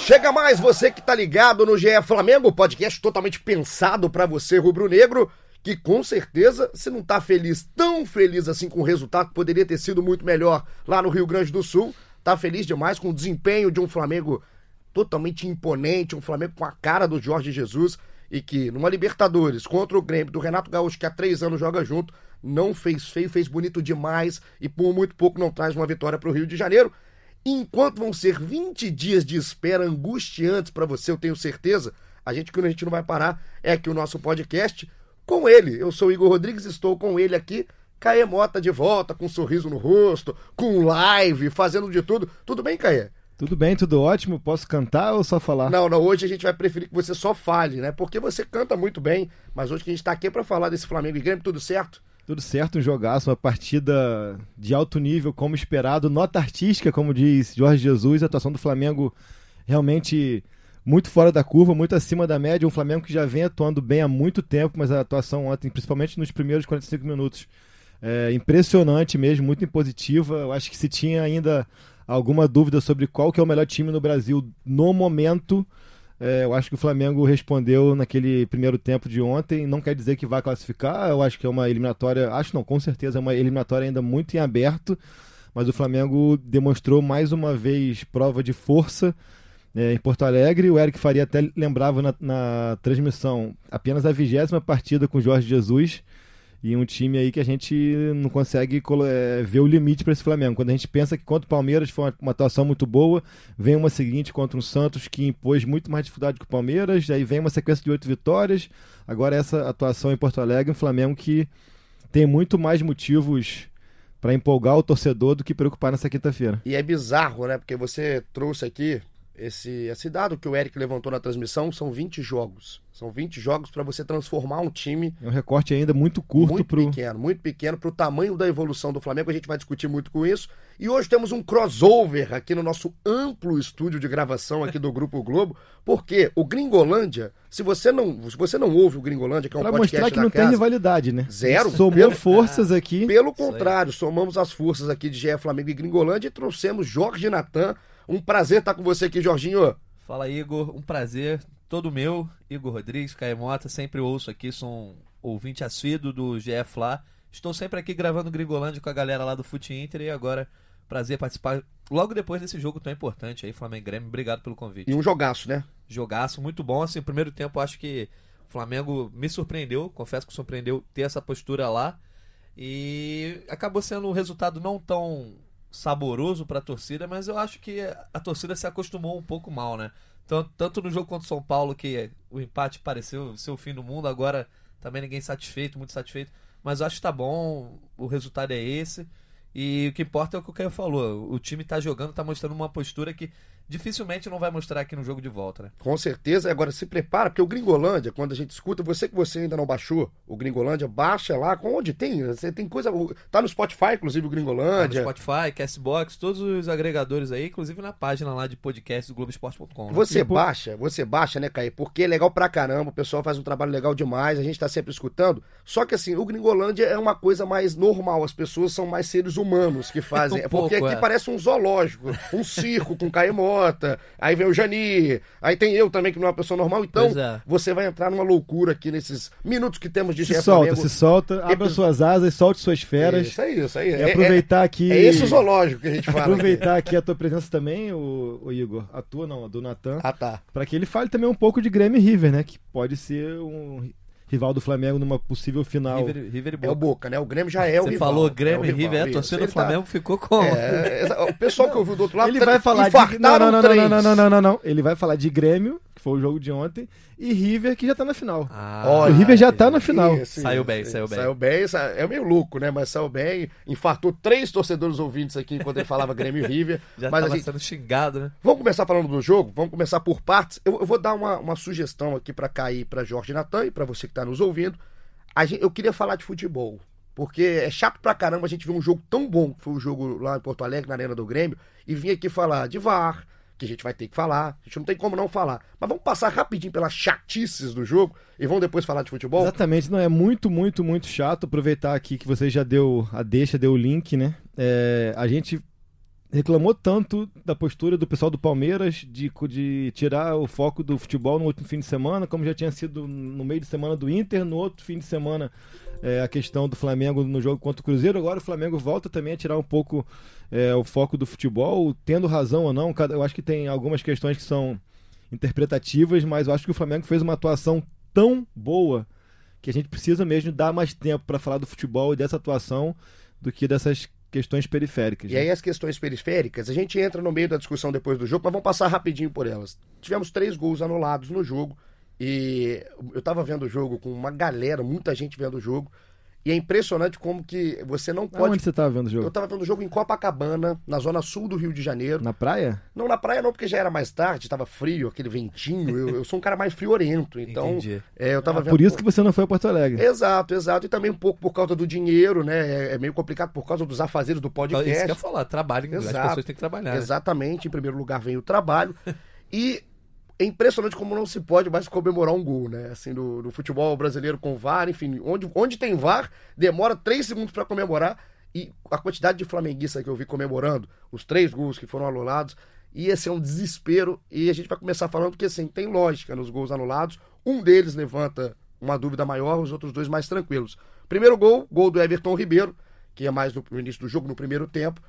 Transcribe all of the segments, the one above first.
Chega mais você que tá ligado no GE Flamengo, podcast totalmente pensado para você rubro-negro, que com certeza se não tá feliz, tão feliz assim com o resultado que poderia ter sido muito melhor lá no Rio Grande do Sul, tá feliz demais com o desempenho de um Flamengo totalmente imponente, um Flamengo com a cara do Jorge Jesus e que numa Libertadores contra o Grêmio do Renato Gaúcho que há três anos joga junto, não fez feio, fez bonito demais e por muito pouco não traz uma vitória para o Rio de Janeiro. Enquanto vão ser 20 dias de espera angustiantes para você, eu tenho certeza, a gente que a gente não vai parar é aqui o nosso podcast com ele. Eu sou o Igor Rodrigues, estou com ele aqui, Caê Mota de volta, com um sorriso no rosto, com live, fazendo de tudo. Tudo bem, Caê? Tudo bem, tudo ótimo. Posso cantar ou só falar? Não, não, hoje a gente vai preferir que você só fale, né? Porque você canta muito bem, mas hoje que a gente está aqui é para falar desse Flamengo e Grêmio, tudo certo? Tudo certo, um jogaço, uma partida de alto nível, como esperado, nota artística, como diz Jorge Jesus, a atuação do Flamengo realmente muito fora da curva, muito acima da média, um Flamengo que já vem atuando bem há muito tempo, mas a atuação ontem, principalmente nos primeiros 45 minutos, é impressionante mesmo, muito impositiva. Eu acho que se tinha ainda alguma dúvida sobre qual que é o melhor time no Brasil no momento, é, eu acho que o Flamengo respondeu naquele primeiro tempo de ontem. Não quer dizer que vai classificar. Eu acho que é uma eliminatória. Acho não, com certeza é uma eliminatória ainda muito em aberto. Mas o Flamengo demonstrou mais uma vez prova de força é, em Porto Alegre. O Eric Faria até lembrava na, na transmissão apenas a vigésima partida com o Jorge Jesus e um time aí que a gente não consegue é, ver o limite para esse Flamengo. Quando a gente pensa que contra o Palmeiras foi uma, atuação muito boa, vem uma seguinte contra o Santos que impôs muito mais dificuldade que o Palmeiras, aí vem uma sequência de oito vitórias. Agora essa atuação em Porto Alegre, um Flamengo que tem muito mais motivos para empolgar o torcedor do que preocupar nessa quinta-feira. E é bizarro, né? Porque você trouxe aqui esse, esse dado que o Eric levantou na transmissão, são 20 jogos. São 20 jogos para você transformar um time. É um recorte ainda muito curto muito pro... pequeno, muito pequeno para o tamanho da evolução do Flamengo. A gente vai discutir muito com isso. E hoje temos um crossover aqui no nosso amplo estúdio de gravação aqui do Grupo Globo, porque o Gringolândia, se você não, se você não ouve o Gringolândia, que é um pra podcast mostrar que não casa, tem rivalidade, né? Zero. Somou pelo, forças aqui. Pelo contrário, somamos as forças aqui de GE Flamengo e Gringolândia e trouxemos Jorge Natan. Um prazer estar com você aqui, Jorginho. Fala, Igor. Um prazer todo meu. Igor Rodrigues, Caio Mota. Sempre ouço aqui, sou um ouvinte assíduo do GE Fla. Estou sempre aqui gravando Gringolândia com a galera lá do Fute Inter e agora prazer participar logo depois desse jogo tão importante aí, Flamengo Grêmio. Obrigado pelo convite. E um jogaço, né? Jogaço, muito bom. Assim, primeiro tempo acho que o Flamengo me surpreendeu, confesso que surpreendeu ter essa postura lá. E acabou sendo um resultado não tão saboroso para a torcida, mas eu acho que a torcida se acostumou um pouco mal, né? Tanto, tanto no jogo contra o São Paulo, que o empate pareceu ser o fim do mundo, agora também ninguém satisfeito, muito satisfeito. Mas eu acho que tá bom, o resultado é esse. E o que importa é o que o Caio falou. O time tá jogando, tá mostrando uma postura que dificilmente não vai mostrar aqui no jogo de volta, né? Com certeza. Agora se prepara, porque o Gringolândia, quando a gente escuta, você que você ainda não baixou, o Gringolândia, baixa lá, onde tem? Você tem coisa. Tá no Spotify, inclusive, o Gringolândia. Tá no Spotify, Castbox, todos os agregadores aí, inclusive na página lá de podcast do Globoesporte.com. Né? Você baixa, você baixa, né, Caí? Porque é legal pra caramba, o pessoal faz um trabalho legal demais, a gente tá sempre escutando. Só que assim, o Gringolândia é uma coisa mais normal, as pessoas são mais seres humanos que fazem. um porque pouco, aqui é. parece um zoológico, um circo com Caimó aí vem o Jani, aí tem eu também que não é uma pessoa normal, então é. você vai entrar numa loucura aqui nesses minutos que temos de Se solta, Flamengo. se solta, abra e... suas asas, solte suas feras. Isso aí, isso aí. E é, aproveitar é, aqui... É esse o zoológico que a gente fala. Aproveitar aqui. a tua presença também, o, o Igor, a tua não, a do Natan. Ah, tá. Pra que ele fale também um pouco de Grêmio River, né, que pode ser um rival do Flamengo numa possível final. River, River e Boca. É o Boca, né? O Grêmio já é o Você rival. Você falou Grêmio é e é River, a torcida do tá Flamengo tá... ficou com é, é, é, o pessoal que ouviu do outro lado... Ele tá vai falar de... Não não não, não, não, não, não, não, não. Ele vai falar de Grêmio, que foi o jogo de ontem, e River, que já tá na final. Ah, Olha, o River já tá na final. Saiu bem, saiu bem. Saiu bem, é meio louco, né? Mas saiu bem. Infartou três torcedores ouvintes aqui enquanto ele falava Grêmio e River. já mas tava gente... sendo xingado, né? Vamos começar falando do jogo? Vamos começar por partes. Eu, eu vou dar uma, uma sugestão aqui para cair para Jorge Natan e para você que tá está nos ouvindo. Gente, eu queria falar de futebol. Porque é chato pra caramba a gente ver um jogo tão bom, que foi o jogo lá em Porto Alegre, na Arena do Grêmio, e vir aqui falar de VAR, que a gente vai ter que falar. A gente não tem como não falar. Mas vamos passar rapidinho pelas chatices do jogo e vamos depois falar de futebol? Exatamente, não é muito, muito, muito chato aproveitar aqui que você já deu a deixa, deu o link, né? É, a gente reclamou tanto da postura do pessoal do Palmeiras de, de tirar o foco do futebol no último fim de semana, como já tinha sido no meio de semana do Inter, no outro fim de semana é, a questão do Flamengo no jogo contra o Cruzeiro. Agora o Flamengo volta também a tirar um pouco é, o foco do futebol, tendo razão ou não. Eu acho que tem algumas questões que são interpretativas, mas eu acho que o Flamengo fez uma atuação tão boa que a gente precisa mesmo dar mais tempo para falar do futebol e dessa atuação do que dessas questões periféricas. E né? aí as questões periféricas, a gente entra no meio da discussão depois do jogo, mas vamos passar rapidinho por elas. Tivemos três gols anulados no jogo e eu tava vendo o jogo com uma galera, muita gente vendo o jogo. E é impressionante como que você não pode. Onde você estava vendo o jogo? Eu estava vendo o jogo em Copacabana, na zona sul do Rio de Janeiro. Na praia? Não, na praia não, porque já era mais tarde, estava frio, aquele ventinho. Eu, eu, sou um cara mais friorento, então. É, eu tava ah, vendo... Por isso que você não foi a Porto Alegre. Exato, exato. E também um pouco por causa do dinheiro, né? É, é meio complicado por causa dos afazeres do podcast. Isso que eu ia falar, trabalho, exato. as pessoas têm que trabalhar. Né? Exatamente, em primeiro lugar vem o trabalho. e é impressionante como não se pode mais comemorar um gol, né? Assim, no futebol brasileiro com VAR, enfim, onde, onde tem VAR, demora três segundos para comemorar. E a quantidade de flamenguista que eu vi comemorando, os três gols que foram anulados, ia ser um desespero. E a gente vai começar falando que, assim, tem lógica nos gols anulados. Um deles levanta uma dúvida maior, os outros dois mais tranquilos. Primeiro gol, gol do Everton Ribeiro, que é mais no, no início do jogo, no primeiro tempo.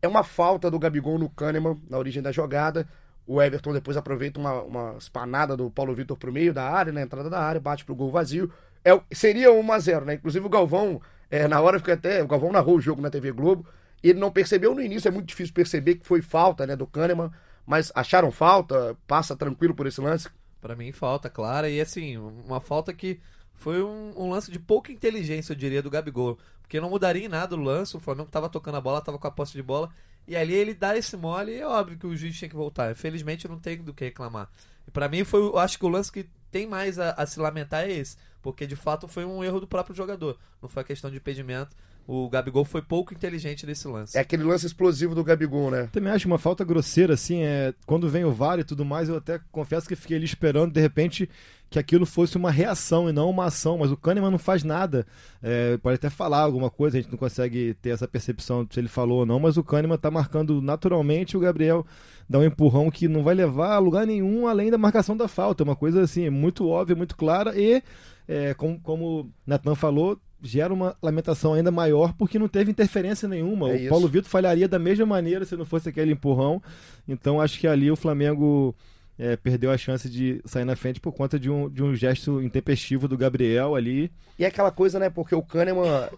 É uma falta do Gabigol no Kahneman, na origem da jogada. O Everton depois aproveita uma, uma espanada do Paulo Vitor pro meio da área, na entrada da área, bate pro gol vazio. É, seria 1 a 0 né? Inclusive o Galvão, é, na hora fica até. O Galvão narrou o jogo na TV Globo. E ele não percebeu no início, é muito difícil perceber que foi falta, né, do Kahneman. Mas acharam falta? Passa tranquilo por esse lance? Para mim, falta, clara. E assim, uma falta que foi um, um, lance de pouca inteligência, eu diria, do Gabigol. Porque não mudaria em nada o lance. O Flamengo tava tocando a bola, tava com a posse de bola. E ali ele dá esse mole e é óbvio que o juiz tinha que voltar. Felizmente não tem do que reclamar. E para mim foi, eu acho que o lance que tem mais a, a, se lamentar é esse, porque de fato foi um erro do próprio jogador. Não foi questão de impedimento. O Gabigol foi pouco inteligente nesse lance. É aquele lance explosivo do Gabigol, né? Também acho uma falta grosseira, assim, é, quando vem o VAR e tudo mais, eu até confesso que fiquei ali esperando, de repente, que aquilo fosse uma reação e não uma ação, mas o Kahneman não faz nada. É, pode até falar alguma coisa, a gente não consegue ter essa percepção se ele falou ou não, mas o Kahneman tá marcando naturalmente o Gabriel dá um empurrão que não vai levar a lugar nenhum além da marcação da falta. É uma coisa assim, muito óbvia, muito clara e, é, como, como Natan falou, gera uma lamentação ainda maior porque não teve interferência nenhuma. É o Paulo Vitor falharia da mesma maneira se não fosse aquele empurrão. Então acho que ali o Flamengo é, perdeu a chance de sair na frente por conta de um, de um gesto intempestivo do Gabriel ali. E é aquela coisa, né? Porque o Kahneman,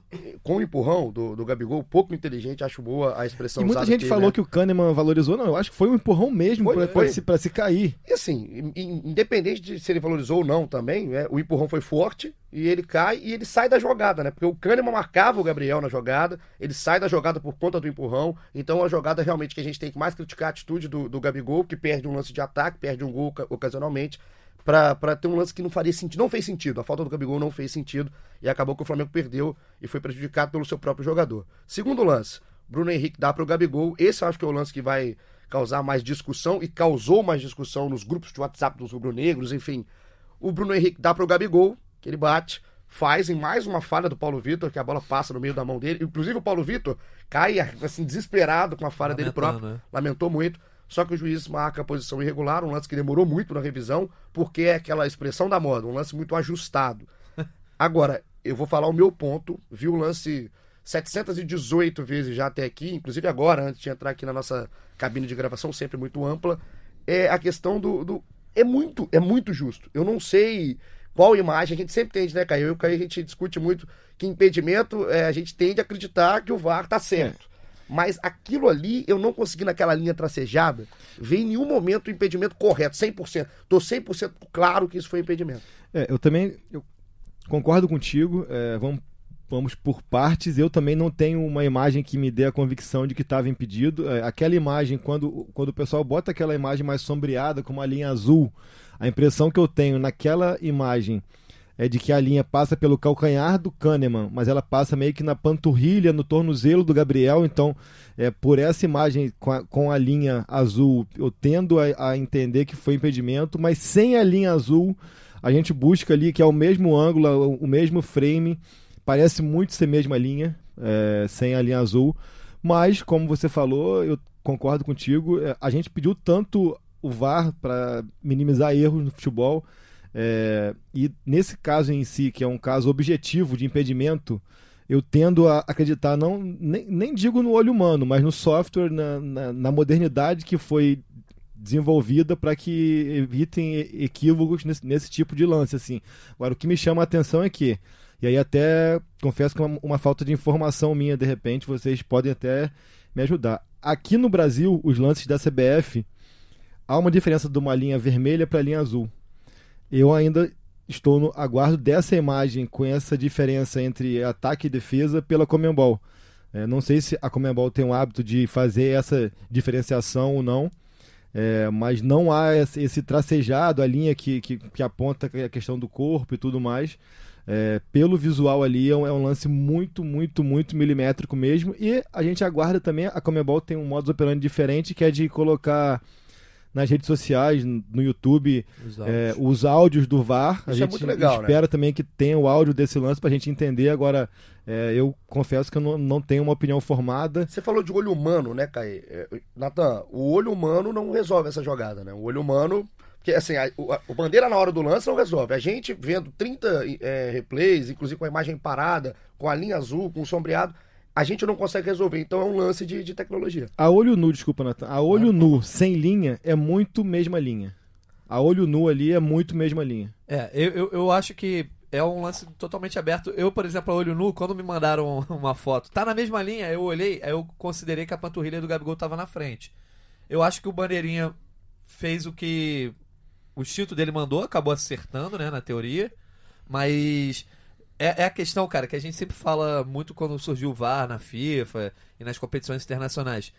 com o empurrão do, do Gabigol, pouco inteligente, acho boa a expressão E muita gente aqui, falou né? que o Kahneman valorizou, não, eu acho que foi um empurrão mesmo para se, se cair. E assim, independente de se ele valorizou ou não também, né, o empurrão foi forte e ele cai e ele sai da jogada, né? Porque o Kahneman marcava o Gabriel na jogada, ele sai da jogada por conta do empurrão, então a jogada realmente que a gente tem que mais criticar a atitude do, do Gabigol, que perde um lance de ataque, perde um gol ocasionalmente, para ter um lance que não faria sentido, não fez sentido. A falta do Gabigol não fez sentido e acabou que o Flamengo perdeu e foi prejudicado pelo seu próprio jogador. Segundo lance, Bruno Henrique dá para o Gabigol. Esse eu acho que é o lance que vai causar mais discussão e causou mais discussão nos grupos de WhatsApp dos rubro-negros, enfim. O Bruno Henrique dá para o Gabigol, que ele bate, faz em mais uma falha do Paulo Vitor, que a bola passa no meio da mão dele. Inclusive o Paulo Vitor cai assim desesperado com a falha dele próprio, né? lamentou muito. Só que o juiz marca a posição irregular, um lance que demorou muito na revisão, porque é aquela expressão da moda, um lance muito ajustado. Agora, eu vou falar o meu ponto, vi o lance 718 vezes já até aqui, inclusive agora, antes de entrar aqui na nossa cabine de gravação, sempre muito ampla, é a questão do, do é muito, é muito justo. Eu não sei qual imagem, a gente sempre tende, né, Caio? Eu e o Caio, a gente discute muito que impedimento, é, a gente tende a acreditar que o VAR tá certo. É. Mas aquilo ali, eu não consegui naquela linha tracejada ver em nenhum momento o impedimento correto, 100%. Tô 100% claro que isso foi impedimento. É, eu também eu concordo contigo. É, vamos, vamos por partes. Eu também não tenho uma imagem que me dê a convicção de que estava impedido. É, aquela imagem, quando, quando o pessoal bota aquela imagem mais sombreada, com uma linha azul, a impressão que eu tenho naquela imagem é de que a linha passa pelo calcanhar do Kahneman, mas ela passa meio que na panturrilha, no tornozelo do Gabriel. Então, é, por essa imagem com a, com a linha azul, eu tendo a, a, entender que foi impedimento, mas sem a linha azul, a gente busca ali que é o mesmo ângulo, o, o mesmo frame, parece muito ser a mesma linha, é, sem a linha azul. Mas, como você falou, eu concordo contigo, é, a gente pediu tanto o VAR para minimizar erros no futebol é, e nesse caso em si, que é um caso objetivo de impedimento, eu tendo a acreditar, não, nem, nem digo no olho humano, mas no software, na, na, na modernidade que foi desenvolvida para que evitem equívocos nesse, nesse, tipo de lance. assim. Agora, o que me chama a atenção é que, e aí até confesso que é uma, uma falta de informação minha, de repente, vocês podem até me ajudar. Aqui no Brasil, os lances da CBF, há uma diferença de uma linha vermelha para a linha azul eu ainda estou no aguardo dessa imagem com essa diferença entre ataque e defesa pela Comembol. É, não sei se a Comembol tem o hábito de fazer essa diferenciação ou não, é, mas não há esse tracejado, a linha que, que, que, aponta a questão do corpo e tudo mais. É, pelo visual ali é um, é um, lance muito, muito, muito milimétrico mesmo. E a gente aguarda também, a Comembol tem um modus operandi diferente, que é de colocar nas redes sociais, no YouTube, os áudios, é, os áudios do VAR. Isso a gente é legal, né? espera né? também que tenha o áudio desse lance para a gente entender. Agora, é, eu confesso que eu não, não tenho uma opinião formada. Você falou de olho humano, né, Caí? É, Natan, o olho humano não resolve essa jogada, né? O olho humano. Porque, assim, a, a, o bandeira na hora do lance não resolve. A gente vendo 30 é, replays, inclusive com a imagem parada, com a linha azul, com o sombreado a gente não consegue resolver. Então é um lance de, de tecnologia. A olho nu, desculpa, Natan. A olho ah. nu sem linha é muito mesma linha. A olho nu ali é muito mesma linha. É, eu, eu, eu acho que é um lance totalmente aberto. Eu, por exemplo, a olho nu, quando me mandaram uma foto, tá na mesma linha, eu olhei, eu considerei que a panturrilha do Gabigol tava na frente. Eu acho que o Bandeirinha fez o que o instinto dele mandou, acabou acertando, né, na teoria. Mas é, é, a questão, cara, que a gente sempre fala muito quando surgiu o VAR na FIFA e nas competições internacionais.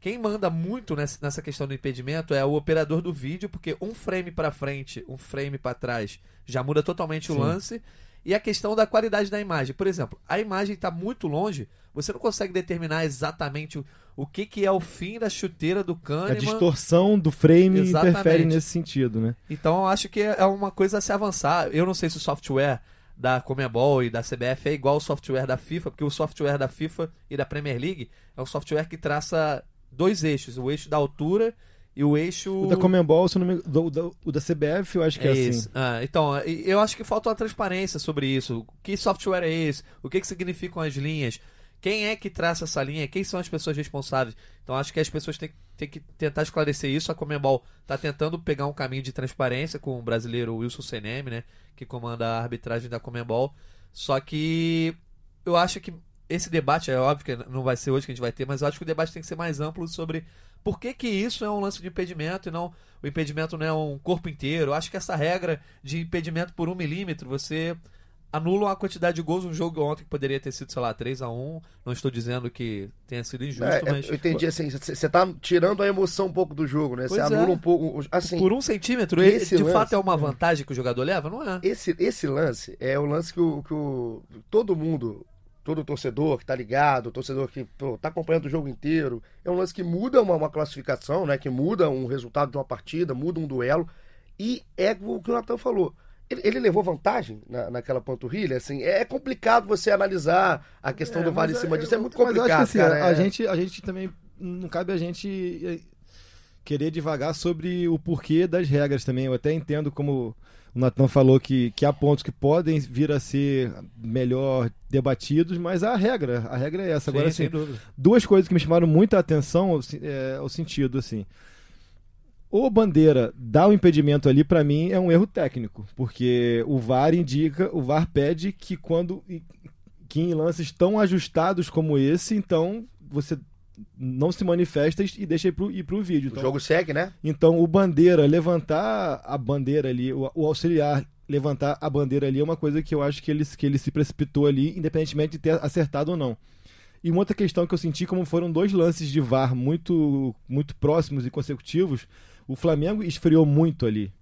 Quem manda muito nessa questão do impedimento é o operador do vídeo, porque um frame para frente, um frame para trás já muda totalmente Sim. o lance. E a questão da qualidade da imagem. Por exemplo, a imagem está muito longe, você não consegue determinar exatamente o, o que, que é o fim da chuteira do Kahneman. A distorção do frame exatamente. interfere nesse sentido, né? Então eu acho que é uma coisa a se avançar. Eu não sei se o software da Comebol e da CBF é igual ao software da FIFA, porque o software da FIFA e da Premier League é um software que traça dois eixos, o eixo da altura e o eixo. O da Comembol, se não me... o, o da CBF, eu acho que é, é assim. Ah, então, eu acho que falta uma transparência sobre isso. Que software é esse? O que, que significam as linhas? Quem é que traça essa linha? Quem são as pessoas responsáveis? Então acho que as pessoas têm, têm que tentar esclarecer isso. A Comembol está tentando pegar um caminho de transparência com o brasileiro Wilson Seneme, né? Que comanda a arbitragem da Comembol. Só que eu acho que esse debate, é óbvio que não vai ser hoje que a gente vai ter, mas eu acho que o debate tem que ser mais amplo sobre por que, que isso é um lance de impedimento e não o impedimento não é um corpo inteiro. Eu acho que essa regra de impedimento por um milímetro, você anulam a quantidade de gols no jogo ontem que poderia ter sido, sei lá, 3 a 1 Não estou dizendo que tenha sido injusto, é, é mas. Eu entendi assim, você está tirando a emoção um pouco do jogo, né? Você anula é. um pouco. Assim, Por um centímetro, esse de lance, fato é uma vantagem que o jogador leva? Não é. Esse, esse lance é o lance que, o, que o, todo mundo. Todo torcedor que tá ligado, torcedor que pô, tá acompanhando o jogo inteiro, é um lance que muda uma, uma classificação, né? Que muda um resultado de uma partida, muda um duelo. E é o que o Natan falou ele, ele, levou vantagem na, naquela panturrilha? Assim, é complicado você analisar a questão é, do VAR em cima disso. É muito complicado, mas assim, cara. A, é... gente, a gente também. Não cabe a gente eh, querer devagar sobre o porquê das regras também. Eu até entendo como o Natan falou que, que há pontos que podem vir a ser melhor debatidos, mas a regra, a regra é essa. Agora, Sim, assim, duas coisas que me chamaram muita atenção é, o sentido, assim o Bandeira dá o impedimento ali, para mim, é um erro técnico, porque o VAR indica, o VAR pede que quando que em lances tão ajustados como esse, então você não se manifesta e deixa ir pro, ir pro vídeo. Então, o jogo segue, né? Então o Bandeira levantar a bandeira ali, o, o, auxiliar levantar a bandeira ali é uma coisa que eu acho que ele, que ele se precipitou ali, independentemente de ter acertado ou não. E uma outra questão que eu senti, como foram dois lances de VAR muito, muito próximos e consecutivos, o Flamengo esfriou muito ali.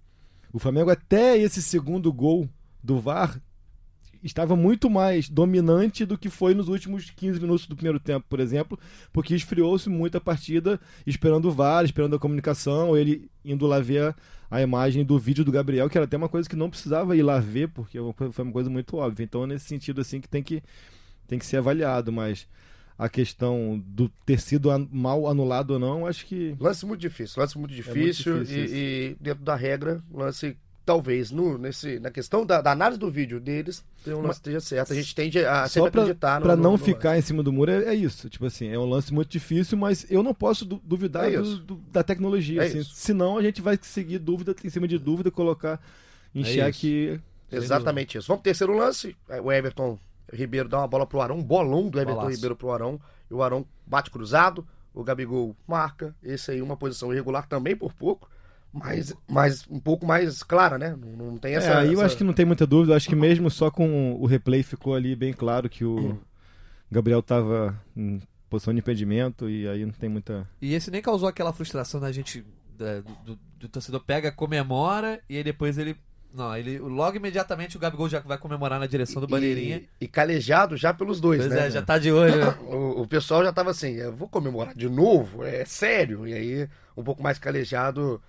O Flamengo, até esse segundo gol do VAR estava muito mais dominante do que foi nos últimos 15 minutos do primeiro tempo, por exemplo, porque esfriou-se muito a partida, esperando o VAR, esperando a comunicação, ele indo lá ver a imagem do vídeo do Gabriel, que era até uma coisa que não precisava ir lá ver, porque foi uma coisa muito óbvia. Então, nesse sentido, assim, que tem que, tem que ser avaliado, mas a questão do ter sido mal anulado ou não, acho que. Lance muito difícil, lance muito difícil, é muito difícil e, e, dentro da regra, lance talvez no, nesse, na questão da, da análise do vídeo deles, um lance esteja certo. A gente tende a sempre pra, acreditar no. Pra não no, no ficar lance. em cima do muro, é, é, isso. Tipo assim, é um lance muito difícil, mas eu não posso du duvidar é do, do, da tecnologia. É assim, senão a gente vai seguir dúvida em cima de dúvida, colocar em é xeque. Exatamente isso. Vamos pro terceiro lance. O Everton Ribeiro dá uma bola pro Arão, um bolão do Everton Bolaço. Ribeiro pro Arão. E o Arão bate cruzado. O Gabigol marca. Esse aí, uma posição irregular também por pouco mais, mais um pouco mais clara, né? Não, não tem essa. É, aí eu essa... acho que não tem muita dúvida. Eu acho que mesmo só com o replay ficou ali bem claro que o Gabriel estava em posição de impedimento e aí não tem muita. E esse nem causou aquela frustração da gente. Da, do, do, torcedor pega, comemora e aí depois ele. Não, ele logo imediatamente o Gabigol já vai comemorar na direção do Bandeirinha. E, e calejado já pelos dois, pois né? É, já tá de olho. Né? o, o pessoal já tava assim, eu vou comemorar de novo, é sério. E aí, um pouco mais calejado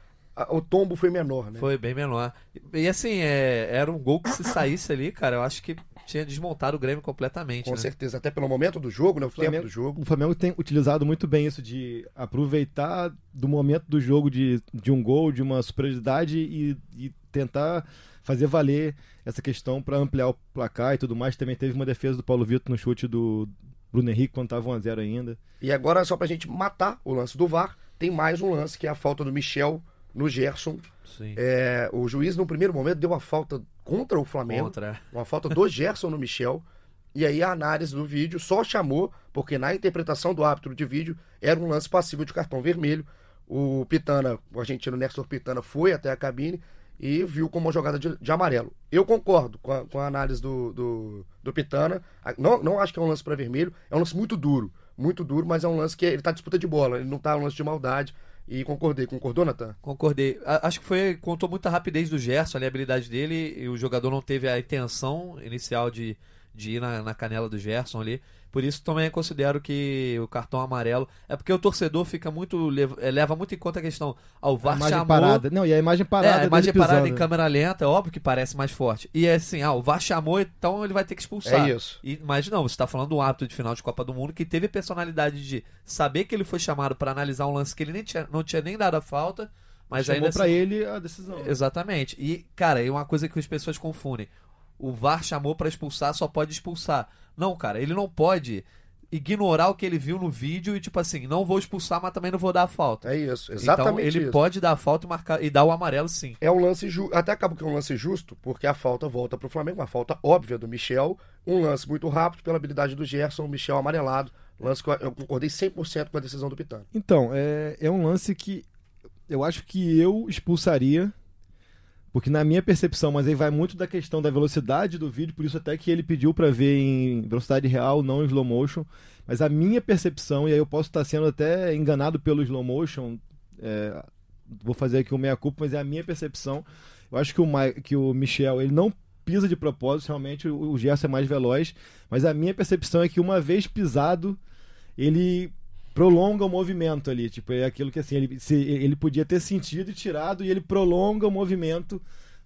o tombo foi menor, né? Foi bem menor. E assim, é, era um gol que se saísse ali, cara, eu acho que tinha desmontado o Grêmio completamente. Com né? certeza, até pelo momento do jogo, né? O, o Flamengo, tempo do jogo. O Flamengo tem utilizado muito bem isso de aproveitar do momento do jogo de, de um gol, de uma superioridade e, e tentar fazer valer essa questão para ampliar o placar e tudo mais. Também teve uma defesa do Paulo Vitor no chute do Bruno Henrique quando estava 1x0 ainda. E agora, só pra gente matar o lance do VAR, tem mais um lance que é a falta do Michel no Gerson. É, o juiz, no primeiro momento, deu uma falta contra o Flamengo. Contra. Uma falta do Gerson no Michel. E aí a análise do vídeo só chamou, porque na interpretação do árbitro de vídeo era um lance passivo de cartão vermelho. O Pitana, o argentino Nestor Pitana, foi até a cabine e viu como uma jogada de, de amarelo. Eu concordo com a, com a análise do, do, do, Pitana. Não, não acho que é um lance para vermelho, é um lance muito duro. Muito duro, mas é um lance que ele está disputa de bola, ele não está um lance de maldade. E concordei. Concordou, Natan? Concordei. Acho que foi. Contou muita rapidez do Gerson, ali, a habilidade dele, e o jogador não teve a intenção inicial de, de ir na, na canela do Gerson ali. Por isso também considero que o cartão amarelo é porque o torcedor fica muito leva, eh, leva muito em conta a questão ao VAR a imagem chamou, parada. Não, e a imagem parada, é, a imagem parada em câmera lenta, é óbvio que parece mais forte. E é assim, ah, o VAR chamou, então ele vai ter que expulsar. É isso. E, mas não, você está falando do árbitro de final de Copa do Mundo que teve a personalidade de saber que ele foi chamado para analisar um lance que ele nem tinha, não tinha nem dado a falta, mas chamou ainda para assim, ele a decisão. Exatamente. E cara, é uma coisa que as pessoas confundem. O VAR chamou para expulsar, só pode expulsar. Não, cara, ele não pode ignorar o que ele viu no vídeo e, tipo assim, não vou expulsar, mas também não vou dar a falta. É isso, exatamente. Então ele isso. pode dar a falta e, marcar, e dar o amarelo sim. É um lance justo. Até acaba que é um lance justo, porque a falta volta pro Flamengo, uma falta óbvia do Michel. Um lance muito rápido pela habilidade do Gerson, o Michel amarelado. Lance que eu concordei 100% com a decisão do Pitano. Então, é, é um lance que eu acho que eu expulsaria porque na minha percepção, mas aí vai muito da questão da velocidade do vídeo, por isso até que ele pediu para ver em velocidade real, não em slow motion. Mas a minha percepção, e aí eu posso estar sendo até enganado pelo slow motion, é, vou fazer aqui o meia culpa, mas é a minha percepção. Eu acho que o, que o Michel, ele não pisa de propósito, realmente o, o Gerson é mais veloz, mas a minha percepção é que uma vez pisado, ele prolonga o movimento ali. Tipo, é aquilo que assim, ele, se, ele podia ter sentido e tirado, e ele prolonga o movimento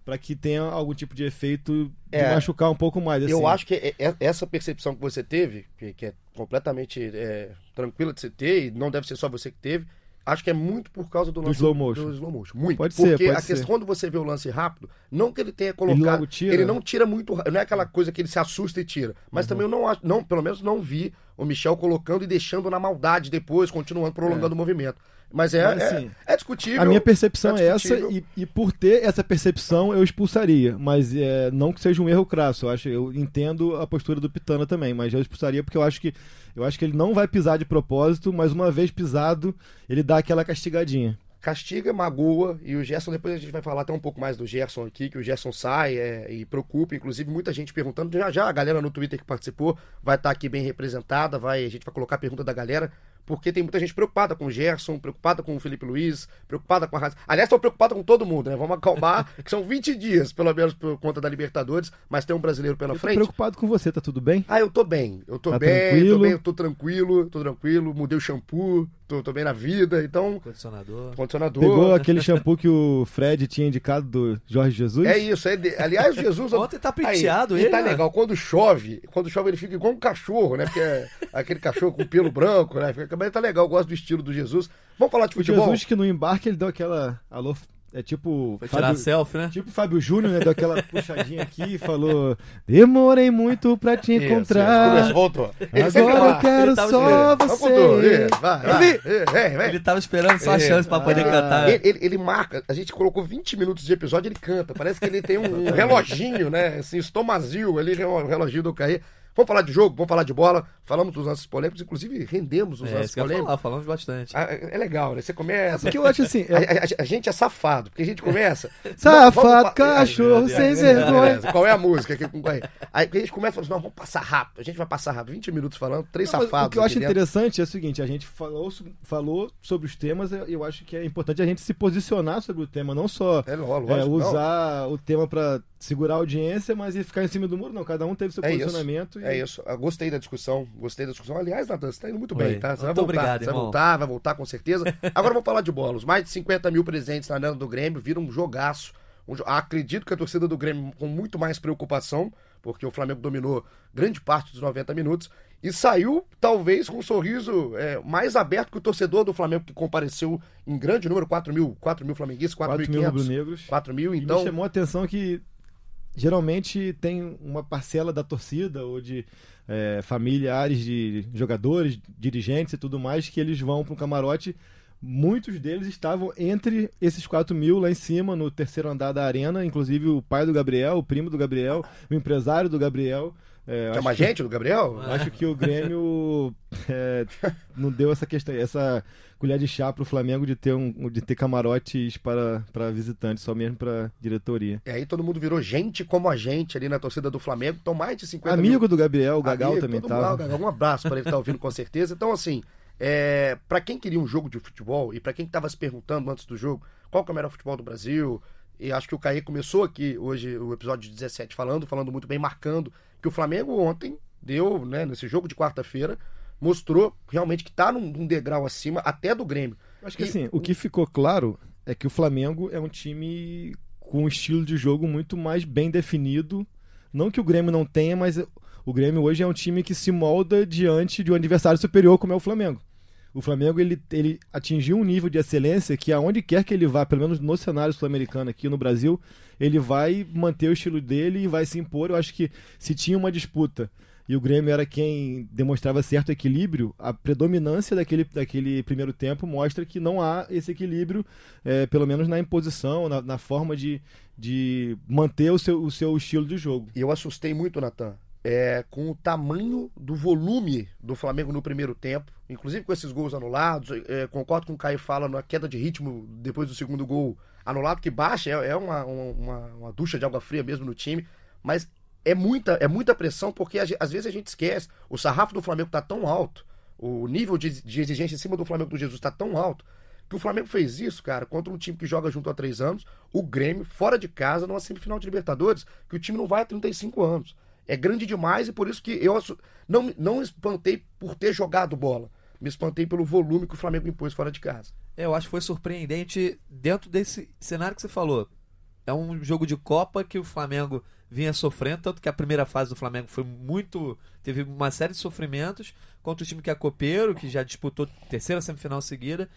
para que tenha algum tipo de efeito de é, machucar um pouco mais. Assim. Eu acho que é, é, essa percepção que você teve, que, é completamente é, tranquila de você ter, e não deve ser só você que teve, Acho que é muito por causa do, do slow motion. Do slow motion. Muito. Pode Porque ser, pode a ser. questão quando você vê o lance rápido, não que ele tenha colocado. Ele, tira. ele não tira muito. Não é aquela coisa que ele se assusta e tira. Mas uhum. também eu não acho. Não, pelo menos não vi o Michel colocando e deixando na maldade depois, continuando, prolongando é. o movimento. Mas é, Mas, assim, é, é, discutível. A minha percepção é, é essa, e, e, por ter essa percepção eu expulsaria. Mas é, não que seja um erro crasso. Eu, acho, eu entendo a postura do Pitana também, mas eu expulsaria porque eu acho que eu acho que ele não vai pisar de propósito, mas uma vez pisado, ele dá aquela castigadinha castiga, magoa, e o Gerson, depois a gente vai falar até um pouco mais do Gerson aqui, que o Gerson sai é, e preocupa, inclusive muita gente perguntando, já já a galera no Twitter que participou vai estar tá aqui bem representada, vai, a gente vai colocar a pergunta da galera, porque tem muita gente preocupada com o Gerson, preocupada com o Felipe Luiz, preocupada com a raça. Aliás, estão preocupada com todo mundo, né? Vamos acalmar, que são 20 dias, pelo menos, por conta da Libertadores, mas tem um brasileiro pela Eu tô frente. preocupado com você, tá tudo bem? Ah, eu tô bem. Eu tô Tá bem, tô tranquilo? bem, eu tô tranquilo, tô tranquilo, mudei o shampoo, tô, tô bem na vida, então, Condicionador. condicionador. Pegou aquele shampoo que o Fred tinha indicado do Jorge Jesus? É isso, é de- aliás, o Jesus. Ontem tá penteado Aí, ele, E tá né? legal, quando chove, quando chove ele fica igual um cachorro, né? Porque é aquele cachorro com pelo branco, né? Mas tá legal, eu gosto do estilo do Jesus. Vamos falar de O futebol? Jesus que no embarque ele deu aquela. Alô, é tipo. Foi tirar selfie, né? Tipo Fábio Júnior, né? Deu aquela puxadinha aqui e falou: Demorei muito pra te Isso, isso, encontrar. começou, voltou. Agora eu quero só você. isso, vai, vai. Ele- vem, vem. Ele tava esperando só a chance pra poder Ah. cantar. Ele, ele- ele marca, a gente colocou 20 minutos de episódio, ele canta. Parece que ele tem um, um reloginho, né? Assim, estomazil ali, o reloginho do Caí. Vamos falar de jogo, vamos falar de bola. Falamos dos lances polêmicos, inclusive rendemos os É, lances que polêmicos. falar, falamos bastante. Ah, É legal, né? Você começa. Porque eu acho assim. A, é- a- a gente é safado, porque a gente começa. Safado, Vamos- vamos- cachorro, sem vergonha. Qual é a música aqui com Aí Aí a gente começa falando assim, não, vamos passar rápido. A gente vai passar rápido, 20 minutos falando, três Não, safados. O que eu acho interessante é o seguinte: a gente falou, falou sobre os temas, eu eu acho que é importante a gente se posicionar sobre o tema, não só É, lógico, é, não. usar o tema pra segurar a audiência, mas ir ficar em cima do muro. Não, cada um teve seu É isso, posicionamento. e- É isso. Eu gostei da discussão. Gostei da discussão. Aliás, Natan, você tá indo muito Oi. bem, tá? Você vai Muito voltar. obrigado, você vai voltar, vai voltar com certeza. Agora vamos falar de bola. Os mais de 50 mil presentes na arena do Grêmio viram um jogaço. Um jo- Acredito que a torcida do Grêmio com muito mais preocupação, porque o Flamengo dominou grande parte dos 90 minutos. E saiu, talvez, com um sorriso é, mais aberto que o torcedor do Flamengo, que compareceu em grande número, 4 mil, 4 mil flamenguistas, 4 mil 4.500. rubro-negros. 4 mil, E me então... chamou a atenção que geralmente tem uma parcela da torcida ou de é, familiares de jogadores, dirigentes e tudo mais que eles vão para um camarote. Muitos deles estavam entre esses 4 mil lá em cima, no terceiro andar da arena, inclusive o pai do Gabriel, o primo do Gabriel, o empresário do Gabriel. É, Chama a acho que- gente do Gabriel? Acho que o Grêmio é, não deu essa questão, essa colher de chá pro Flamengo de ter, um, de ter camarotes para, para visitantes, só mesmo para diretoria. E aí todo mundo virou gente como a gente ali na torcida do Flamengo. Então mais de 50 mil Amigo do Gabriel, o Gagal Amigo, também todo mundo- tava. Gagal, um abraço para ele que tá ouvindo com certeza. Então, assim, é, para quem queria um jogo de futebol e para quem estava se perguntando antes do jogo qual que é o melhor futebol do Brasil, e acho que o Caê começou aqui hoje o episódio 17 falando, falando muito bem, marcando que o Flamengo ontem deu, né, nesse jogo de quarta-feira, mostrou realmente que tá num, num degrau acima até do Grêmio. Acho que E- assim, o que ficou claro é que o Flamengo é um time com um estilo de jogo muito mais bem definido. Não que o Grêmio não tenha, mas o Grêmio hoje é um time que se molda diante de um adversário superior como é o Flamengo. O Flamengo ele, ele atingiu um nível de excelência que aonde quer que ele vá, pelo menos no cenário sul-americano aqui no Brasil, ele vai manter o estilo dele e vai se impor. Eu acho que se tinha uma disputa e o Grêmio era quem demonstrava certo equilíbrio, a predominância daquele, daquele primeiro tempo mostra que não há esse equilíbrio, é, pelo menos na imposição, na, na forma de, de manter o seu, o seu estilo de jogo. Eu assustei muito, Natan, é, com o tamanho do volume do Flamengo no primeiro tempo, inclusive com esses gols anulados. é, concordo com o Caio fala na queda de ritmo depois do segundo gol anulado, que baixa, é, é uma, uma, uma ducha de água fria mesmo no time, mas é muita, é muita pressão, porque às vezes a gente esquece. O sarrafo do Flamengo tá tão alto, o nível de, de exigência em cima do Flamengo do Jesus tá tão alto, que o Flamengo fez isso, cara, contra um time que joga junto há três anos, o Grêmio, fora de casa, numa semifinal de Libertadores, que o time não vai há 35 anos. É grande demais e por isso que eu não, não espantei por ter jogado bola. Me espantei pelo volume que o Flamengo impôs fora de casa. Eu acho que foi surpreendente dentro desse cenário que você falou. É um jogo de Copa que o Flamengo vinha sofrendo, tanto que a primeira fase do Flamengo foi muito. teve uma série de sofrimentos contra o time que é copeiro, que já disputou terceira semifinal seguida.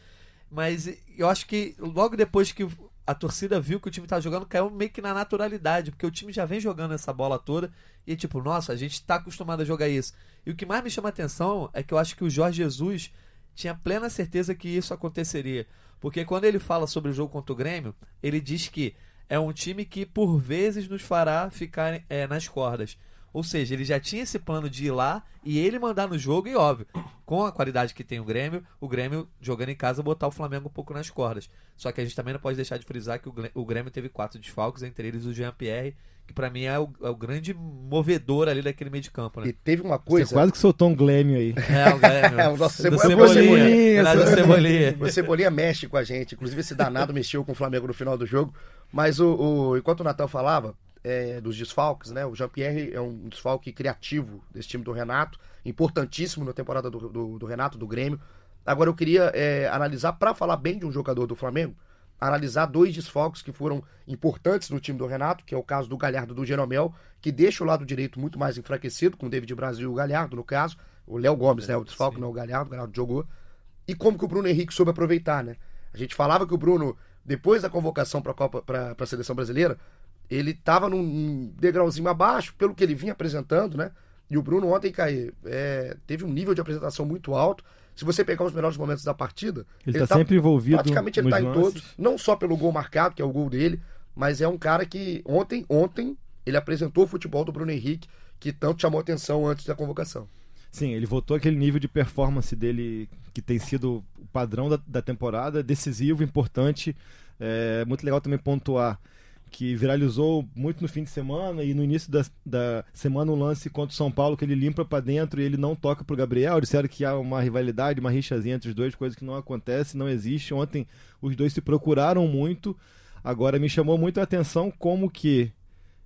Mas eu acho que logo depois que a torcida viu que o time estava jogando, caiu meio que na naturalidade, porque o time já vem jogando essa bola toda e tipo, nossa, a gente está acostumado a jogar isso. E o que mais me chama atenção é que eu acho que o Jorge Jesus tinha plena certeza que isso aconteceria. Porque quando ele fala sobre o jogo contra o Grêmio, ele diz que é um time que por vezes nos fará ficar é, nas cordas. Ou seja, ele já tinha esse plano de ir lá e ele mandar no jogo, e óbvio, com a qualidade que tem o Grêmio, o Grêmio jogando em casa botar o Flamengo um pouco nas cordas. Só que a gente também não pode deixar de frisar que o Grêmio teve quatro desfalques, entre eles o Jean-Pierre, que para mim é o, é o, grande movedor ali daquele meio de campo, né? E teve uma coisa. Você quase que soltou um Glêmio aí. É, o Glêmio. é, o nosso cebo... Cebolinha. Cebolinha. Cebolinha. O Cebolinha. O Cebolinha mexe com a gente. Inclusive, esse danado mexeu com o Flamengo no final do jogo. Mas o, o enquanto o Natal falava é, dos desfalques, né? O Jean-Pierre é um desfalque criativo desse time do Renato, importantíssimo na temporada do, do, do Renato, do Grêmio. Agora eu queria é, analisar, para falar bem de um jogador do Flamengo, analisar dois desfalques que foram importantes no time do Renato, que é o caso do Galhardo do Jeromel, que deixa o lado direito muito mais enfraquecido, com o David Brasil e o Galhardo, no caso. O Léo Gomes, né? O desfalque, Sim. não o Galhardo, o Galhardo jogou. E como que o Bruno Henrique soube aproveitar, né? A gente falava que o Bruno, depois da convocação para a Copa, para a seleção brasileira, ele estava num degrauzinho abaixo, pelo que ele vinha apresentando, né? E o Bruno ontem, Caí, é, teve um nível de apresentação muito alto. Se você pegar os melhores momentos da partida, ele está tá sempre envolvido. Praticamente ele está em todos, não só pelo gol marcado, que é o gol dele, mas é um cara que ontem, ontem, ele apresentou o futebol do Bruno Henrique, que tanto chamou atenção antes da convocação. Sim, ele voltou aquele nível de performance dele que tem sido o padrão da, da temporada, decisivo, importante. É muito legal também pontuar que viralizou muito no fim de semana e no início da, da semana um lance contra o São Paulo que ele limpa para dentro e ele não toca pro Gabriel. Disseram que há uma rivalidade, uma rixazinha entre os dois, coisa que não acontece, não existe. Ontem os dois se procuraram muito. Agora me chamou muito a atenção como que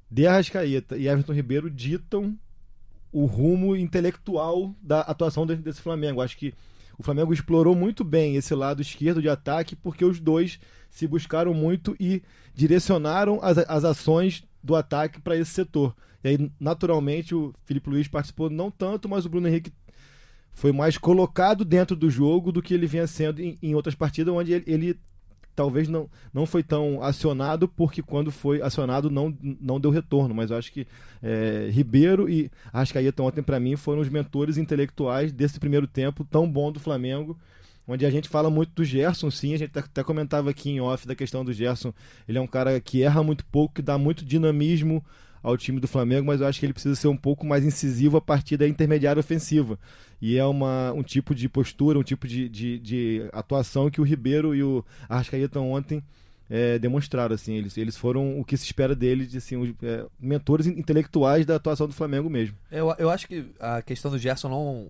De Arrascaeta e Everton Ribeiro ditam o rumo intelectual da atuação desse Flamengo. Acho que o Flamengo explorou muito bem esse lado esquerdo de ataque porque os dois se buscaram muito e direcionaram as, as ações do ataque para esse setor. E aí, naturalmente, o Felipe Luiz participou não tanto, mas o Bruno Henrique foi mais colocado dentro do jogo do que ele vinha sendo em, em outras partidas, onde ele, ele, talvez não, não foi tão acionado, porque quando foi acionado não, não deu retorno. Mas eu acho que é, Ribeiro e Arrascaeta ontem, para mim, foram os mentores intelectuais desse primeiro tempo tão bom do Flamengo onde a gente fala muito do Gerson, sim, a gente até comentava aqui em off da questão do Gerson, ele é um cara que erra muito pouco, que dá muito dinamismo ao time do Flamengo, mas eu acho que ele precisa ser um pouco mais incisivo a partir da intermediária ofensiva. E é uma, um tipo de postura, um tipo de, de, de atuação que o Ribeiro e o Arrascaeta ontem é, demonstraram. Assim, eles, eles foram o que se espera deles, de, assim, os, é, mentores intelectuais da atuação do Flamengo mesmo. Eu, eu acho que a questão do Gerson não